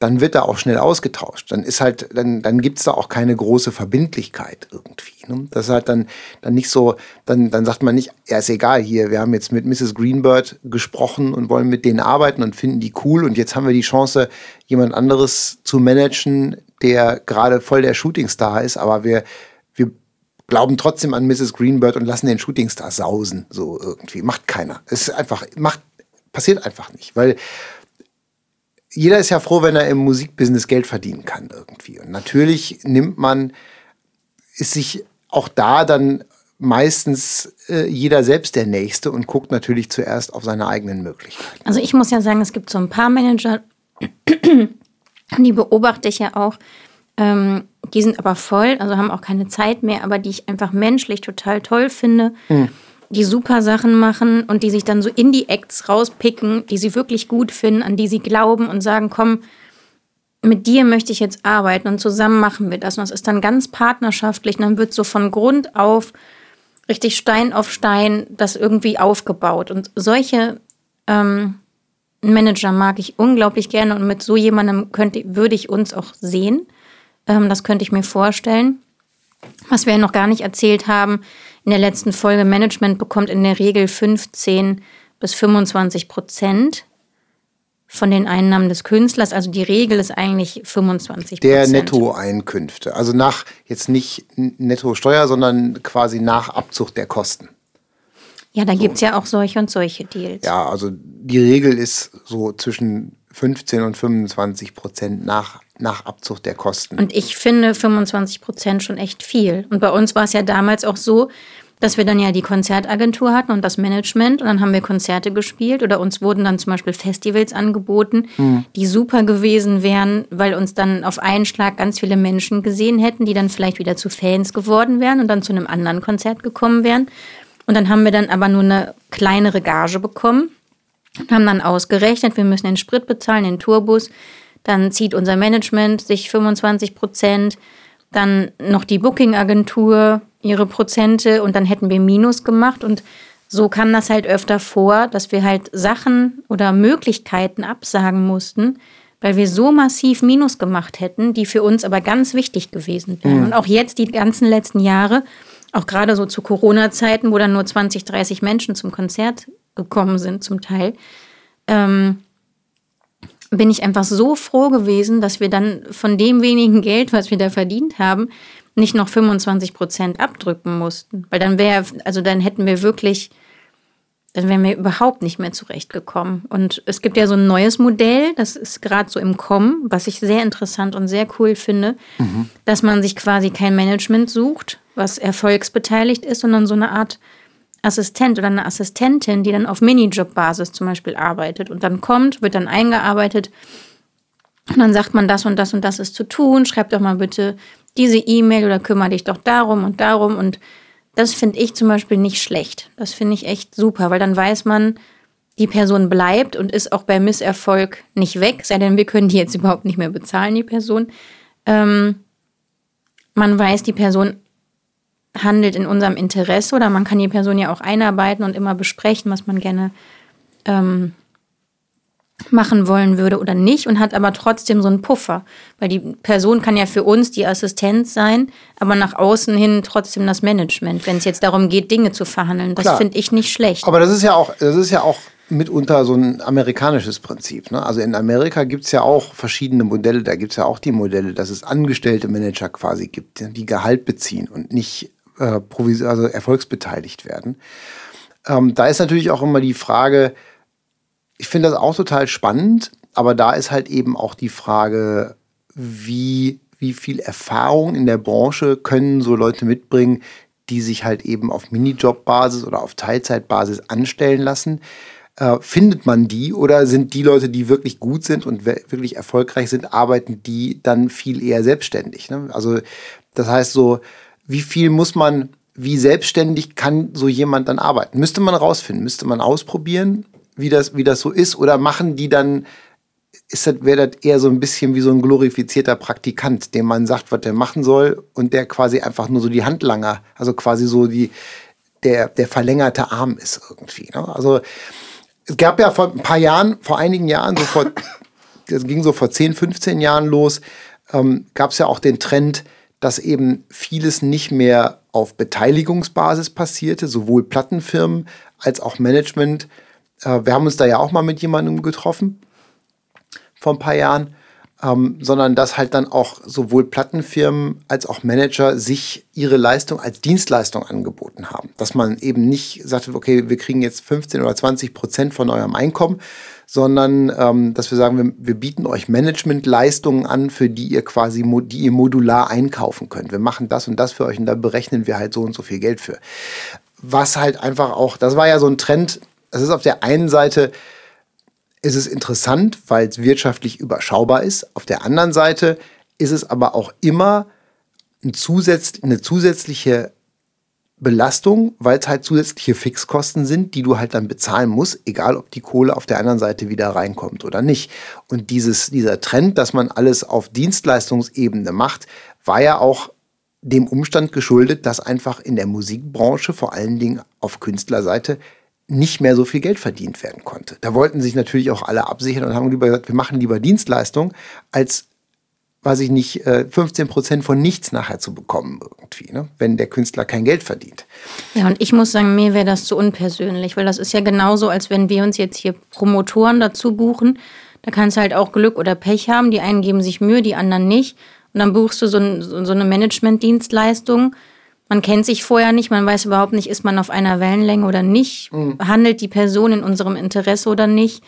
dann wird da auch schnell ausgetauscht. Dann ist halt, dann, dann gibt es da auch keine große Verbindlichkeit irgendwie. Ne? Das ist halt dann, dann nicht so, dann, dann sagt man nicht, ja, ist egal hier, wir haben jetzt mit Mrs. Greenbird gesprochen und wollen mit denen arbeiten und finden die cool und jetzt haben wir die Chance, jemand anderes zu managen, der gerade voll der Shootingstar ist, aber wir, wir glauben trotzdem an Mrs. Greenbird und lassen den Shootingstar sausen, so irgendwie. Macht keiner. Es ist einfach, macht, passiert einfach nicht, weil jeder ist ja froh, wenn er im Musikbusiness Geld verdienen kann irgendwie. Und natürlich nimmt man, ist sich auch da dann meistens äh, jeder selbst der Nächste und guckt natürlich zuerst auf seine eigenen Möglichkeiten.
Also ich muss ja sagen, es gibt so ein paar Manager, die beobachte ich ja auch, ähm, die sind aber voll, also haben auch keine Zeit mehr, aber die ich einfach menschlich total toll finde. Hm die super Sachen machen und die sich dann so in die Acts rauspicken, die sie wirklich gut finden, an die sie glauben und sagen, komm, mit dir möchte ich jetzt arbeiten und zusammen machen wir das. Und das ist dann ganz partnerschaftlich und dann wird so von Grund auf richtig Stein auf Stein das irgendwie aufgebaut. Und solche ähm, Manager mag ich unglaublich gerne und mit so jemandem könnte, würde ich uns auch sehen. Ähm, das könnte ich mir vorstellen. Was wir noch gar nicht erzählt haben, in der letzten Folge, Management bekommt in der Regel 15 bis 25 Prozent von den Einnahmen des Künstlers. Also die Regel ist eigentlich 25
Prozent. Der Nettoeinkünfte. Also nach jetzt nicht Nettosteuer, sondern quasi nach Abzug der Kosten.
Ja, da so. gibt es ja auch solche und solche Deals.
Ja, also die Regel ist so zwischen 15 und 25 Prozent nach, nach Abzug der Kosten.
Und ich finde 25 Prozent schon echt viel. Und bei uns war es ja damals auch so, dass wir dann ja die Konzertagentur hatten und das Management und dann haben wir Konzerte gespielt oder uns wurden dann zum Beispiel Festivals angeboten, mhm. die super gewesen wären, weil uns dann auf einen Schlag ganz viele Menschen gesehen hätten, die dann vielleicht wieder zu Fans geworden wären und dann zu einem anderen Konzert gekommen wären. Und dann haben wir dann aber nur eine kleinere Gage bekommen und haben dann ausgerechnet, wir müssen den Sprit bezahlen, den Tourbus. Dann zieht unser Management sich 25 Prozent, dann noch die Booking-Agentur, ihre Prozente und dann hätten wir Minus gemacht. Und so kam das halt öfter vor, dass wir halt Sachen oder Möglichkeiten absagen mussten, weil wir so massiv Minus gemacht hätten, die für uns aber ganz wichtig gewesen wären. Mhm. Und auch jetzt die ganzen letzten Jahre, auch gerade so zu Corona-Zeiten, wo dann nur 20, 30 Menschen zum Konzert gekommen sind, zum Teil, ähm, bin ich einfach so froh gewesen, dass wir dann von dem wenigen Geld, was wir da verdient haben, nicht noch 25 Prozent abdrücken mussten. Weil dann wäre, also dann hätten wir wirklich, dann wären wir überhaupt nicht mehr zurechtgekommen. Und es gibt ja so ein neues Modell, das ist gerade so im Kommen, was ich sehr interessant und sehr cool finde, mhm. dass man sich quasi kein Management sucht, was erfolgsbeteiligt ist, sondern so eine Art Assistent oder eine Assistentin, die dann auf Minijob-Basis zum Beispiel arbeitet und dann kommt, wird dann eingearbeitet und dann sagt man, das und das und das ist zu tun, schreib doch mal bitte diese E-Mail oder kümmere dich doch darum und darum. Und das finde ich zum Beispiel nicht schlecht. Das finde ich echt super, weil dann weiß man, die Person bleibt und ist auch bei Misserfolg nicht weg, sei denn wir können die jetzt überhaupt nicht mehr bezahlen, die Person. Ähm, man weiß, die Person handelt in unserem Interesse oder man kann die Person ja auch einarbeiten und immer besprechen, was man gerne ähm, machen wollen würde oder nicht und hat aber trotzdem so einen Puffer. Weil die Person kann ja für uns die Assistenz sein, aber nach außen hin trotzdem das Management, wenn es jetzt darum geht, Dinge zu verhandeln. Das finde ich nicht schlecht.
Aber das ist ja auch, das ist ja auch mitunter so ein amerikanisches Prinzip. Ne? Also in Amerika gibt es ja auch verschiedene Modelle. Da gibt es ja auch die Modelle, dass es angestellte Manager quasi gibt, die Gehalt beziehen und nicht äh, also erfolgsbeteiligt werden. Ähm, da ist natürlich auch immer die Frage, ich finde das auch total spannend, aber da ist halt eben auch die Frage, wie, wie viel Erfahrung in der Branche können so Leute mitbringen, die sich halt eben auf Minijob-Basis oder auf Teilzeitbasis anstellen lassen. Äh, findet man die oder sind die Leute, die wirklich gut sind und wirklich erfolgreich sind, arbeiten die dann viel eher selbstständig? Ne? Also das heißt so, wie viel muss man, wie selbstständig kann so jemand dann arbeiten? Müsste man rausfinden, müsste man ausprobieren wie das, wie das so ist? Oder machen die dann, ist das, wäre das eher so ein bisschen wie so ein glorifizierter Praktikant, dem man sagt, was der machen soll und der quasi einfach nur so die Handlanger, also quasi so die, der, der verlängerte Arm ist irgendwie. Ne? Also es gab ja vor ein paar Jahren, vor einigen Jahren, so vor, das ging so vor 10, 15 Jahren los, ähm, gab es ja auch den Trend, dass eben vieles nicht mehr auf Beteiligungsbasis passierte, sowohl Plattenfirmen als auch Management äh, wir haben uns da ja auch mal mit jemandem getroffen vor ein paar Jahren, ähm, sondern dass halt dann auch sowohl Plattenfirmen als auch Manager sich ihre Leistung als Dienstleistung angeboten haben. Dass man eben nicht sagte, okay, wir kriegen jetzt 15 oder 20 Prozent von eurem Einkommen, sondern ähm, dass wir sagen, wir, wir bieten euch Managementleistungen an, für die ihr quasi die ihr modular einkaufen könnt. Wir machen das und das für euch und da berechnen wir halt so und so viel Geld für. Was halt einfach auch, das war ja so ein Trend, es ist auf der einen Seite ist es interessant, weil es wirtschaftlich überschaubar ist. Auf der anderen Seite ist es aber auch immer ein Zusatz, eine zusätzliche Belastung, weil es halt zusätzliche Fixkosten sind, die du halt dann bezahlen musst, egal ob die Kohle auf der anderen Seite wieder reinkommt oder nicht. Und dieses, dieser Trend, dass man alles auf Dienstleistungsebene macht, war ja auch dem Umstand geschuldet, dass einfach in der Musikbranche, vor allen Dingen auf Künstlerseite, nicht mehr so viel Geld verdient werden konnte. Da wollten sich natürlich auch alle absichern und haben lieber gesagt, wir machen lieber Dienstleistung, als, weiß ich nicht, 15 äh, Prozent von nichts nachher zu bekommen irgendwie, ne? wenn der Künstler kein Geld verdient.
Ja, und ich muss sagen, mir wäre das zu unpersönlich, weil das ist ja genauso, als wenn wir uns jetzt hier Promotoren dazu buchen. Da kannst du halt auch Glück oder Pech haben. Die einen geben sich Mühe, die anderen nicht. Und dann buchst du so, ein, so eine Managementdienstleistung man kennt sich vorher nicht, man weiß überhaupt nicht, ist man auf einer Wellenlänge oder nicht, mhm. handelt die Person in unserem Interesse oder nicht,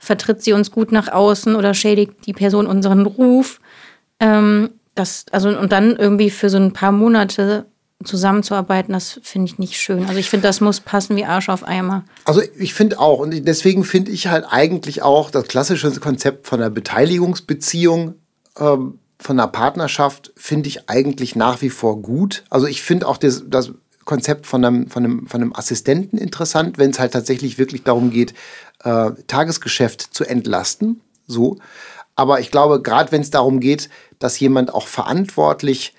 vertritt sie uns gut nach außen oder schädigt die Person unseren Ruf. Ähm, das, also, und dann irgendwie für so ein paar Monate zusammenzuarbeiten, das finde ich nicht schön. Also ich finde, das muss passen wie Arsch auf Eimer.
Also ich finde auch, und deswegen finde ich halt eigentlich auch das klassische Konzept von einer Beteiligungsbeziehung, ähm, von einer Partnerschaft, finde ich eigentlich nach wie vor gut. Also ich finde auch das, das Konzept von einem, von, einem, von einem Assistenten interessant, wenn es halt tatsächlich wirklich darum geht, äh, Tagesgeschäft zu entlasten. So. Aber ich glaube, gerade wenn es darum geht, dass jemand auch verantwortlich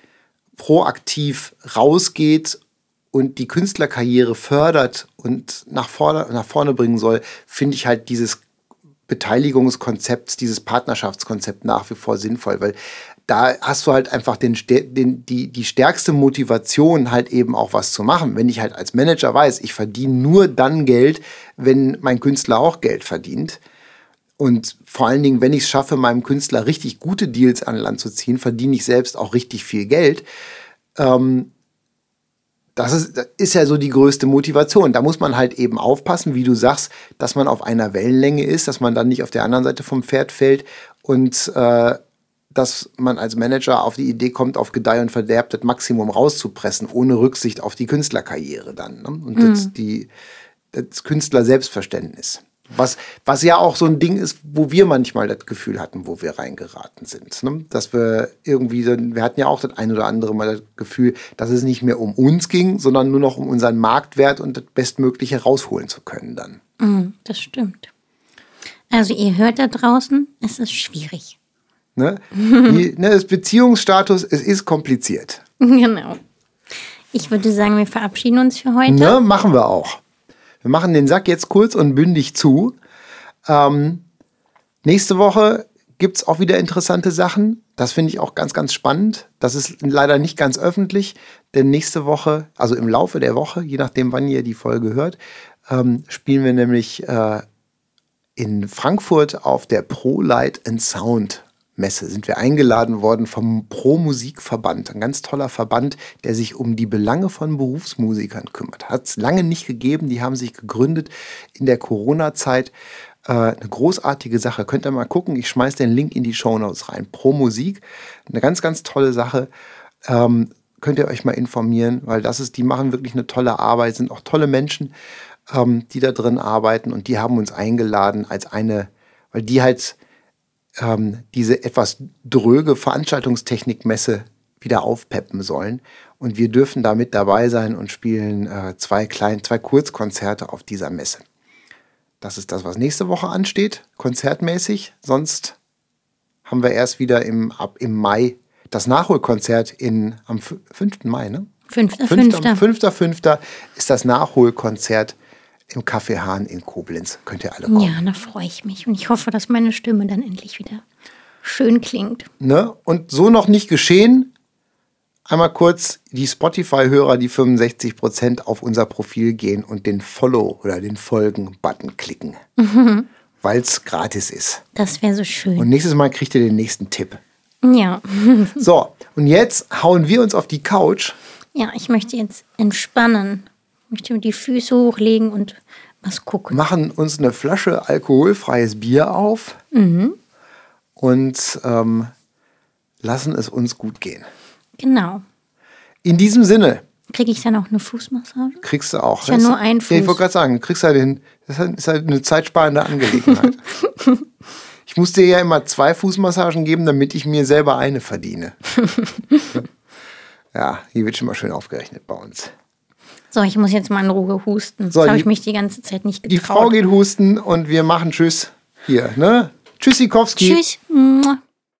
proaktiv rausgeht und die Künstlerkarriere fördert und nach vorne, nach vorne bringen soll, finde ich halt dieses Beteiligungskonzept, dieses Partnerschaftskonzept nach wie vor sinnvoll, weil da hast du halt einfach den, den, die, die stärkste Motivation, halt eben auch was zu machen. Wenn ich halt als Manager weiß, ich verdiene nur dann Geld, wenn mein Künstler auch Geld verdient. Und vor allen Dingen, wenn ich es schaffe, meinem Künstler richtig gute Deals an Land zu ziehen, verdiene ich selbst auch richtig viel Geld. Ähm, das ist, das ist ja so die größte Motivation. Da muss man halt eben aufpassen, wie du sagst, dass man auf einer Wellenlänge ist, dass man dann nicht auf der anderen Seite vom Pferd fällt und äh, dass man als Manager auf die Idee kommt, auf Gedeih und Verderb das Maximum rauszupressen, ohne Rücksicht auf die Künstlerkarriere dann. Ne? Und mhm. das, die, das Künstler-Selbstverständnis. Was, was ja auch so ein Ding ist, wo wir manchmal das Gefühl hatten, wo wir reingeraten sind. Ne? Dass wir irgendwie, wir hatten ja auch das ein oder andere Mal das Gefühl, dass es nicht mehr um uns ging, sondern nur noch um unseren Marktwert und das Bestmögliche rausholen zu können dann.
Mm, das stimmt. Also ihr hört da draußen, es ist schwierig.
Ne? Die, ne, das Beziehungsstatus, es ist kompliziert.
Genau. Ich würde sagen, wir verabschieden uns für heute.
Ne, machen wir auch. Wir machen den Sack jetzt kurz und bündig zu. Ähm, nächste Woche gibt es auch wieder interessante Sachen. Das finde ich auch ganz, ganz spannend. Das ist leider nicht ganz öffentlich, denn nächste Woche, also im Laufe der Woche, je nachdem, wann ihr die Folge hört, ähm, spielen wir nämlich äh, in Frankfurt auf der Pro Light and Sound Messe sind wir eingeladen worden vom Pro Musikverband, ein ganz toller Verband, der sich um die Belange von Berufsmusikern kümmert. Hat es lange nicht gegeben, die haben sich gegründet in der Corona-Zeit. Äh, eine großartige Sache. Könnt ihr mal gucken, ich schmeiße den Link in die Show Notes rein. Pro Musik, eine ganz, ganz tolle Sache. Ähm, könnt ihr euch mal informieren, weil das ist, die machen wirklich eine tolle Arbeit, sind auch tolle Menschen, ähm, die da drin arbeiten und die haben uns eingeladen als eine, weil die halt ähm, diese etwas dröge Veranstaltungstechnikmesse wieder aufpeppen sollen. Und wir dürfen da mit dabei sein und spielen äh, zwei, klein, zwei Kurzkonzerte auf dieser Messe. Das ist das, was nächste Woche ansteht, konzertmäßig. Sonst haben wir erst wieder im, ab, im Mai das Nachholkonzert in, am 5. Mai, ne?
5.5.
5.5. ist das Nachholkonzert im Café Hahn in Koblenz. Könnt ihr alle kommen.
Ja, da freue ich mich. Und ich hoffe, dass meine Stimme dann endlich wieder schön klingt.
Ne? Und so noch nicht geschehen. Einmal kurz die Spotify-Hörer, die 65% auf unser Profil gehen und den Follow- oder den Folgen-Button klicken. Mhm. Weil es gratis ist.
Das wäre so schön.
Und nächstes Mal kriegt ihr den nächsten Tipp.
Ja.
so, und jetzt hauen wir uns auf die Couch.
Ja, ich möchte jetzt entspannen möchte die Füße hochlegen und was gucken.
Machen uns eine Flasche alkoholfreies Bier auf mhm. und ähm, lassen es uns gut gehen.
Genau.
In diesem Sinne.
Kriege ich dann auch eine Fußmassage?
Kriegst du auch.
Ich ja nur ein Fuß.
Ja, ich wollte gerade sagen, kriegst halt den, das ist halt eine zeitsparende Angelegenheit. ich muss dir ja immer zwei Fußmassagen geben, damit ich mir selber eine verdiene. ja, hier wird schon mal schön aufgerechnet bei uns.
So, ich muss jetzt mal in Ruhe husten. So, das habe ich mich die ganze Zeit nicht getraut.
Die Frau geht husten und wir machen Tschüss hier. Ne? Tschüssikowski.
Tschüss.